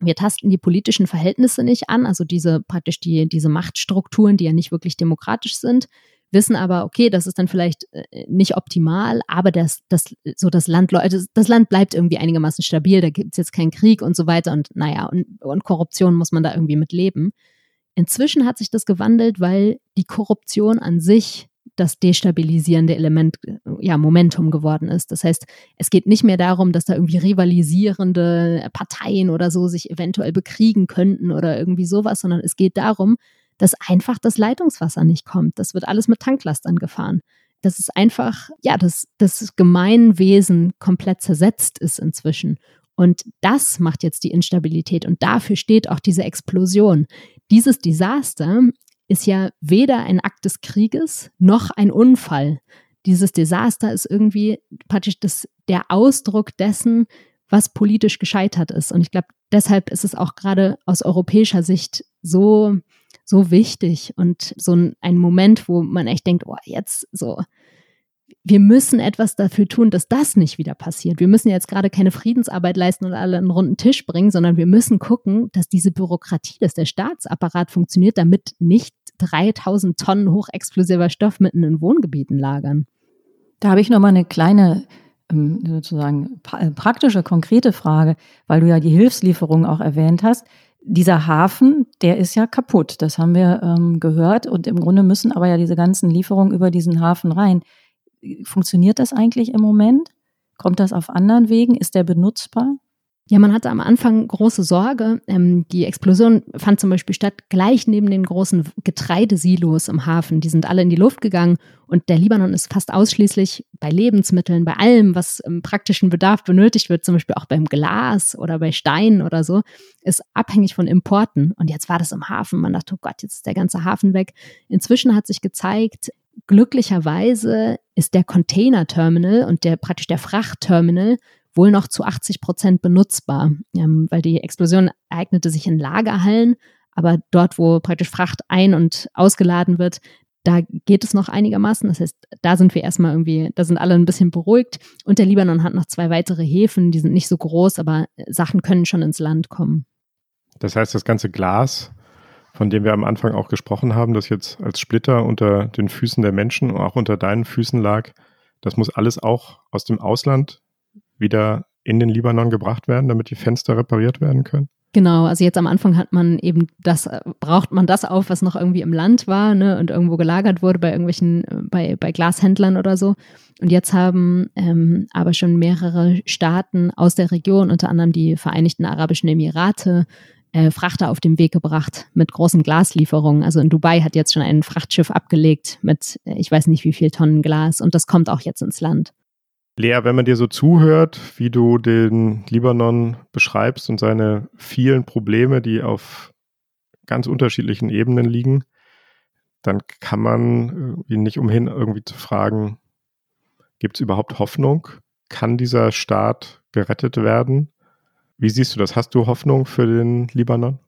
Speaker 4: wir tasten die politischen Verhältnisse nicht an, also diese praktisch die, diese Machtstrukturen, die ja nicht wirklich demokratisch sind wissen aber, okay, das ist dann vielleicht äh, nicht optimal, aber das, das, so das Land, das Land bleibt irgendwie einigermaßen stabil, da gibt es jetzt keinen Krieg und so weiter und naja, und, und Korruption muss man da irgendwie mit leben. Inzwischen hat sich das gewandelt, weil die Korruption an sich das destabilisierende Element, ja, Momentum geworden ist. Das heißt, es geht nicht mehr darum, dass da irgendwie rivalisierende Parteien oder so sich eventuell bekriegen könnten oder irgendwie sowas, sondern es geht darum, dass einfach das Leitungswasser nicht kommt. Das wird alles mit Tanklastern gefahren. Das ist einfach, ja, dass das Gemeinwesen komplett zersetzt ist inzwischen. Und das macht jetzt die Instabilität und dafür steht auch diese Explosion. Dieses Desaster ist ja weder ein Akt des Krieges noch ein Unfall. Dieses Desaster ist irgendwie praktisch das, der Ausdruck dessen, was politisch gescheitert ist. Und ich glaube, deshalb ist es auch gerade aus europäischer Sicht so so wichtig und so ein, ein Moment, wo man echt denkt, oh, jetzt so, wir müssen etwas dafür tun, dass das nicht wieder passiert. Wir müssen jetzt gerade keine Friedensarbeit leisten und alle einen runden Tisch bringen, sondern wir müssen gucken, dass diese Bürokratie, dass der Staatsapparat funktioniert, damit nicht 3000 Tonnen hochexplosiver Stoff mitten in Wohngebieten lagern.
Speaker 2: Da habe ich noch mal eine kleine ähm, sozusagen äh, praktische, konkrete Frage, weil du ja die Hilfslieferung auch erwähnt hast dieser Hafen, der ist ja kaputt. Das haben wir ähm, gehört. Und im Grunde müssen aber ja diese ganzen Lieferungen über diesen Hafen rein. Funktioniert das eigentlich im Moment? Kommt das auf anderen Wegen? Ist der benutzbar?
Speaker 4: Ja, man hatte am Anfang große Sorge. Ähm, die Explosion fand zum Beispiel statt gleich neben den großen Getreidesilos im Hafen. Die sind alle in die Luft gegangen und der Libanon ist fast ausschließlich bei Lebensmitteln, bei allem, was im praktischen Bedarf benötigt wird, zum Beispiel auch beim Glas oder bei Steinen oder so, ist abhängig von Importen. Und jetzt war das im Hafen. Man dachte, oh Gott, jetzt ist der ganze Hafen weg. Inzwischen hat sich gezeigt, glücklicherweise ist der Container-Terminal und der praktisch der Frachtterminal wohl noch zu 80 Prozent benutzbar, ähm, weil die Explosion ereignete sich in Lagerhallen, aber dort, wo praktisch Fracht ein- und ausgeladen wird, da geht es noch einigermaßen. Das heißt, da sind wir erstmal irgendwie, da sind alle ein bisschen beruhigt. Und der Libanon hat noch zwei weitere Häfen, die sind nicht so groß, aber Sachen können schon ins Land kommen.
Speaker 3: Das heißt, das ganze Glas, von dem wir am Anfang auch gesprochen haben, das jetzt als Splitter unter den Füßen der Menschen und auch unter deinen Füßen lag, das muss alles auch aus dem Ausland wieder in den Libanon gebracht werden, damit die Fenster repariert werden können?
Speaker 4: Genau, also jetzt am Anfang hat man eben das, braucht man das auf, was noch irgendwie im Land war ne, und irgendwo gelagert wurde bei irgendwelchen, bei, bei Glashändlern oder so. Und jetzt haben ähm, aber schon mehrere Staaten aus der Region, unter anderem die Vereinigten Arabischen Emirate, äh, Frachter auf den Weg gebracht mit großen Glaslieferungen. Also in Dubai hat jetzt schon ein Frachtschiff abgelegt mit, äh, ich weiß nicht wie viel Tonnen Glas und das kommt auch jetzt ins Land.
Speaker 3: Lea, wenn man dir so zuhört, wie du den Libanon beschreibst und seine vielen Probleme, die auf ganz unterschiedlichen Ebenen liegen, dann kann man irgendwie nicht umhin, irgendwie zu fragen, gibt es überhaupt Hoffnung? Kann dieser Staat gerettet werden? Wie siehst du das? Hast du Hoffnung für den Libanon?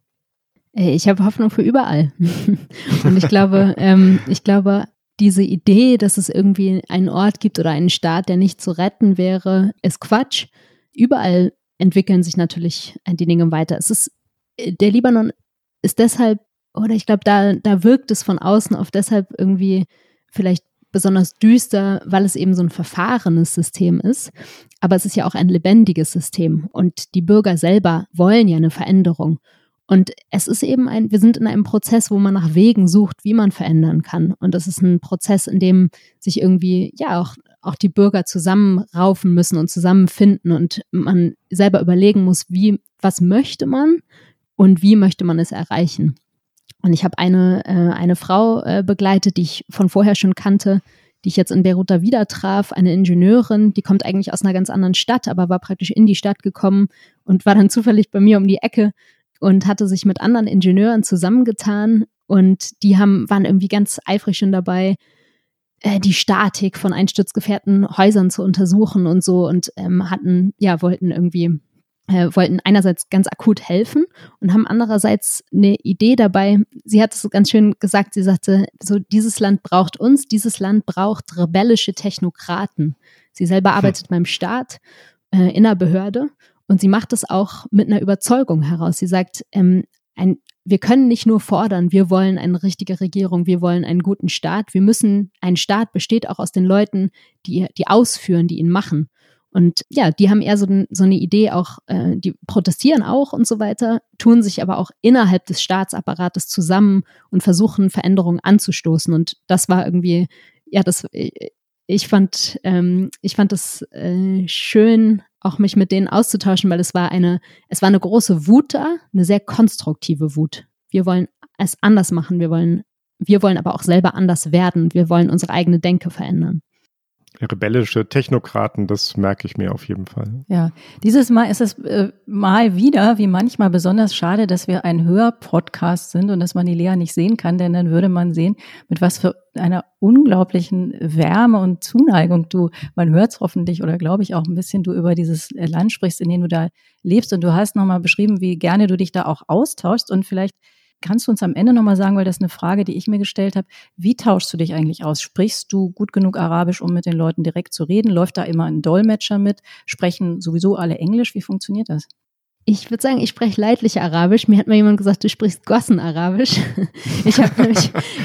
Speaker 4: Äh, ich habe Hoffnung für überall. Und ich glaube, ähm, ich glaube, diese Idee, dass es irgendwie einen Ort gibt oder einen Staat, der nicht zu retten wäre, ist Quatsch. Überall entwickeln sich natürlich die Dinge weiter. Es ist, der Libanon ist deshalb, oder ich glaube, da, da wirkt es von außen auf deshalb irgendwie vielleicht besonders düster, weil es eben so ein verfahrenes System ist. Aber es ist ja auch ein lebendiges System und die Bürger selber wollen ja eine Veränderung. Und es ist eben ein, wir sind in einem Prozess, wo man nach Wegen sucht, wie man verändern kann. Und das ist ein Prozess, in dem sich irgendwie, ja, auch, auch die Bürger zusammenraufen müssen und zusammenfinden und man selber überlegen muss, wie, was möchte man und wie möchte man es erreichen. Und ich habe eine, äh, eine Frau äh, begleitet, die ich von vorher schon kannte, die ich jetzt in Beirut da wieder traf, eine Ingenieurin, die kommt eigentlich aus einer ganz anderen Stadt, aber war praktisch in die Stadt gekommen, und war dann zufällig bei mir um die Ecke und hatte sich mit anderen Ingenieuren zusammengetan und die haben, waren irgendwie ganz eifrig schon dabei, äh, die Statik von einsturzgefährdeten Häusern zu untersuchen und so und ähm, hatten, ja, wollten irgendwie äh, wollten einerseits ganz akut helfen und haben andererseits eine Idee dabei. Sie hat es ganz schön gesagt, sie sagte, so dieses Land braucht uns, dieses Land braucht rebellische Technokraten. Sie selber hm. arbeitet hm. beim Staat äh, in einer Behörde und sie macht es auch mit einer Überzeugung heraus. Sie sagt, ähm, ein, wir können nicht nur fordern, wir wollen eine richtige Regierung, wir wollen einen guten Staat. Wir müssen, ein Staat besteht auch aus den Leuten, die, die ausführen, die ihn machen. Und ja, die haben eher so, so eine Idee auch, äh, die protestieren auch und so weiter, tun sich aber auch innerhalb des Staatsapparates zusammen und versuchen Veränderungen anzustoßen. Und das war irgendwie, ja, das, äh, ich fand, ähm, ich fand es äh, schön, auch mich mit denen auszutauschen, weil es war eine, es war eine große Wut da, eine sehr konstruktive Wut. Wir wollen es anders machen, wir wollen, wir wollen aber auch selber anders werden, wir wollen unsere eigene Denke verändern
Speaker 3: rebellische Technokraten, das merke ich mir auf jeden Fall.
Speaker 2: Ja, dieses Mal ist es äh, mal wieder, wie manchmal besonders schade, dass wir ein Hörpodcast sind und dass man die Lea nicht sehen kann, denn dann würde man sehen, mit was für einer unglaublichen Wärme und Zuneigung du, man hört es hoffentlich oder glaube ich auch ein bisschen, du über dieses Land sprichst, in dem du da lebst und du hast nochmal beschrieben, wie gerne du dich da auch austauschst und vielleicht Kannst du uns am Ende nochmal sagen, weil das ist eine Frage, die ich mir gestellt habe, wie tauschst du dich eigentlich aus? Sprichst du gut genug Arabisch, um mit den Leuten direkt zu reden? Läuft da immer ein Dolmetscher mit? Sprechen sowieso alle Englisch? Wie funktioniert das?
Speaker 4: Ich würde sagen, ich spreche leidlich Arabisch. Mir hat mal jemand gesagt, du sprichst Gossen-Arabisch. Ich habe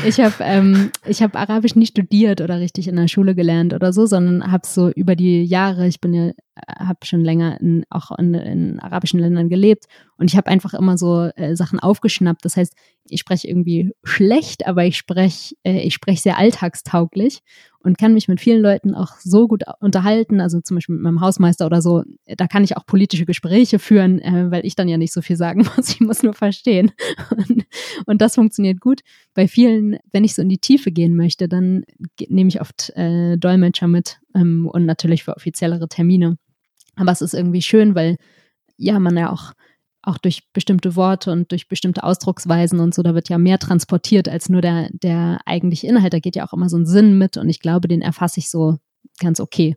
Speaker 4: ich hab, ähm, ich hab Arabisch nicht studiert oder richtig in der Schule gelernt oder so, sondern habe so über die Jahre, ich bin ja, habe schon länger in, auch in, in arabischen Ländern gelebt und ich habe einfach immer so äh, Sachen aufgeschnappt. Das heißt, ich spreche irgendwie schlecht, aber ich spreche äh, ich spreche sehr alltagstauglich und kann mich mit vielen Leuten auch so gut unterhalten, also zum Beispiel mit meinem Hausmeister oder so, da kann ich auch politische Gespräche führen, äh, weil ich dann ja nicht so viel sagen muss, ich muss nur verstehen. Und, und das funktioniert gut. Bei vielen, wenn ich so in die Tiefe gehen möchte, dann nehme ich oft äh, Dolmetscher mit ähm, und natürlich für offiziellere Termine. Aber es ist irgendwie schön, weil ja, man ja auch auch durch bestimmte Worte und durch bestimmte Ausdrucksweisen und so, da wird ja mehr transportiert als nur der, der eigentliche Inhalt. Da geht ja auch immer so ein Sinn mit und ich glaube, den erfasse ich so ganz okay.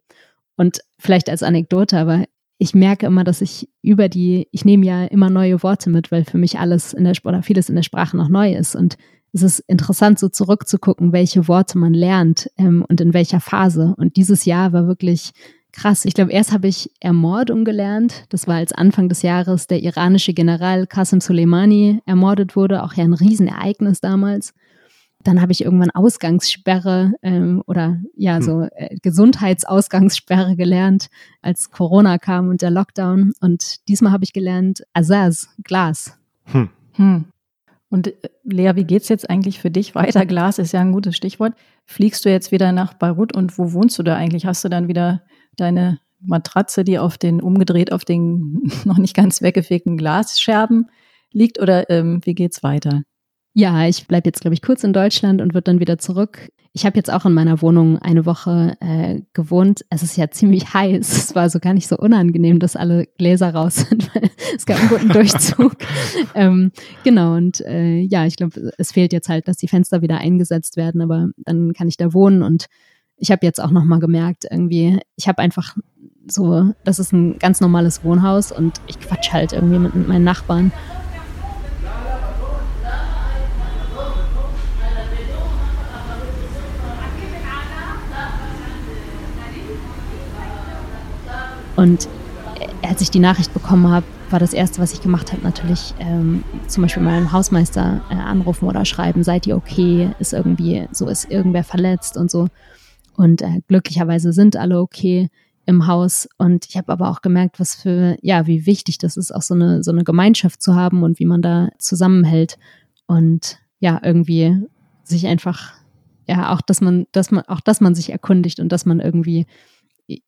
Speaker 4: Und vielleicht als Anekdote, aber ich merke immer, dass ich über die, ich nehme ja immer neue Worte mit, weil für mich alles in der oder vieles in der Sprache noch neu ist. Und es ist interessant, so zurückzugucken, welche Worte man lernt ähm, und in welcher Phase. Und dieses Jahr war wirklich krass. Ich glaube, erst habe ich Ermordung gelernt. Das war als Anfang des Jahres der iranische General Qasem Soleimani ermordet wurde. Auch ja ein Riesenereignis damals. Dann habe ich irgendwann Ausgangssperre ähm, oder ja, hm. so äh, Gesundheitsausgangssperre gelernt, als Corona kam und der Lockdown. Und diesmal habe ich gelernt Azaz, Glas. Hm.
Speaker 2: Hm. Und äh, Lea, wie geht's jetzt eigentlich für dich weiter? Glas ist ja ein gutes Stichwort. Fliegst du jetzt wieder nach Beirut und wo wohnst du da eigentlich? Hast du dann wieder deine Matratze, die auf den umgedreht auf den noch nicht ganz weggefegten Glasscherben liegt oder ähm, wie geht's weiter?
Speaker 4: Ja, ich bleibe jetzt, glaube ich, kurz in Deutschland und wird dann wieder zurück. Ich habe jetzt auch in meiner Wohnung eine Woche äh, gewohnt. Es ist ja ziemlich heiß. Es war so gar nicht so unangenehm, dass alle Gläser raus sind, weil es gab einen guten Durchzug. ähm, genau, und äh, ja, ich glaube, es fehlt jetzt halt, dass die Fenster wieder eingesetzt werden, aber dann kann ich da wohnen und ich habe jetzt auch nochmal gemerkt, irgendwie, ich habe einfach so, das ist ein ganz normales Wohnhaus und ich quatsch halt irgendwie mit, mit meinen Nachbarn. Und als ich die Nachricht bekommen habe, war das Erste, was ich gemacht habe, natürlich ähm, zum Beispiel meinen Hausmeister äh, anrufen oder schreiben, seid ihr okay, ist irgendwie, so ist irgendwer verletzt und so. Und äh, glücklicherweise sind alle okay im Haus. Und ich habe aber auch gemerkt, was für, ja, wie wichtig das ist, auch so eine, so eine Gemeinschaft zu haben und wie man da zusammenhält. Und ja, irgendwie sich einfach, ja, auch, dass man, dass man, auch, dass man sich erkundigt und dass man irgendwie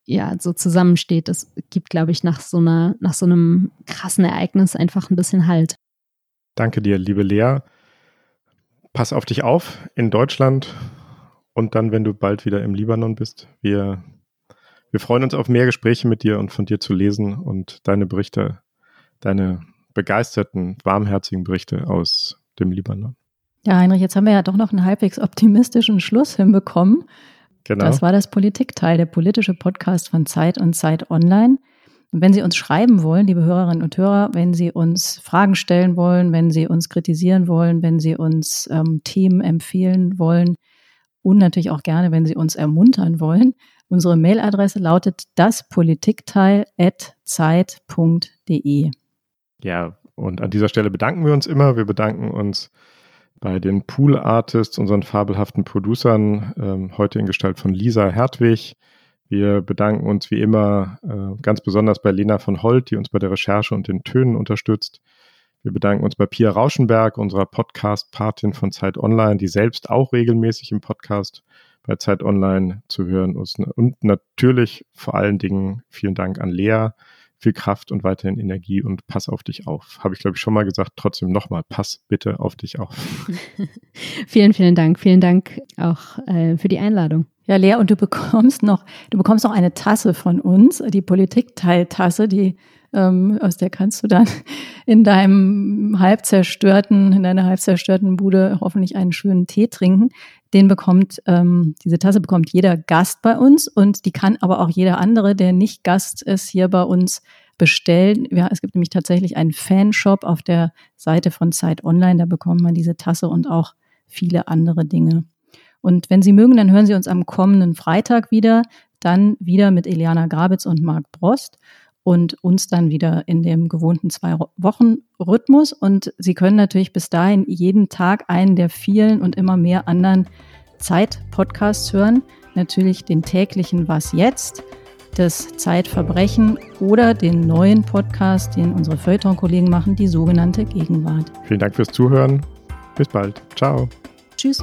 Speaker 4: ja, so zusammensteht, das gibt, glaube ich, nach so einer, nach so einem krassen Ereignis einfach ein bisschen Halt.
Speaker 3: Danke dir, liebe Lea. Pass auf dich auf in Deutschland und dann, wenn du bald wieder im Libanon bist. Wir, wir freuen uns auf mehr Gespräche mit dir und von dir zu lesen und deine Berichte deine begeisterten, warmherzigen Berichte aus dem Libanon.
Speaker 2: Ja, Heinrich, jetzt haben wir ja doch noch einen halbwegs optimistischen Schluss hinbekommen. Genau. Das war das Politikteil, der politische Podcast von Zeit und Zeit Online. Und wenn Sie uns schreiben wollen, liebe Hörerinnen und Hörer, wenn Sie uns Fragen stellen wollen, wenn Sie uns kritisieren wollen, wenn Sie uns ähm, Themen empfehlen wollen und natürlich auch gerne, wenn Sie uns ermuntern wollen, unsere Mailadresse lautet daspolitikteil.zeit.de.
Speaker 3: Ja, und an dieser Stelle bedanken wir uns immer. Wir bedanken uns bei den Pool Artists, unseren fabelhaften Producern, ähm, heute in Gestalt von Lisa Hertwig. Wir bedanken uns wie immer äh, ganz besonders bei Lena von Holt, die uns bei der Recherche und den Tönen unterstützt. Wir bedanken uns bei Pia Rauschenberg, unserer Podcast-Patin von Zeit Online, die selbst auch regelmäßig im Podcast bei Zeit Online zu hören ist. Und natürlich vor allen Dingen vielen Dank an Lea, viel Kraft und weiterhin Energie und pass auf dich auf. Habe ich, glaube ich, schon mal gesagt. Trotzdem nochmal, pass bitte auf dich auf.
Speaker 4: vielen, vielen Dank. Vielen Dank auch äh, für die Einladung.
Speaker 2: Ja, Lea, und du bekommst noch, du bekommst noch eine Tasse von uns, die Politikteiltasse, die ähm, aus der kannst du dann in deinem halb zerstörten, in deiner halb zerstörten Bude hoffentlich einen schönen Tee trinken. Den bekommt, ähm, diese Tasse bekommt jeder Gast bei uns und die kann aber auch jeder andere, der nicht Gast ist, hier bei uns bestellen. Ja, es gibt nämlich tatsächlich einen Fanshop auf der Seite von Zeit Online, da bekommt man diese Tasse und auch viele andere Dinge. Und wenn Sie mögen, dann hören Sie uns am kommenden Freitag wieder, dann wieder mit Eliana Grabitz und Marc Brost und uns dann wieder in dem gewohnten zwei Wochen Rhythmus. Und Sie können natürlich bis dahin jeden Tag einen der vielen und immer mehr anderen Zeit-Podcasts hören. Natürlich den täglichen Was jetzt, das Zeitverbrechen oder den neuen Podcast, den unsere Feuilleton-Kollegen machen, die sogenannte Gegenwart.
Speaker 3: Vielen Dank fürs Zuhören. Bis bald. Ciao.
Speaker 2: Tschüss.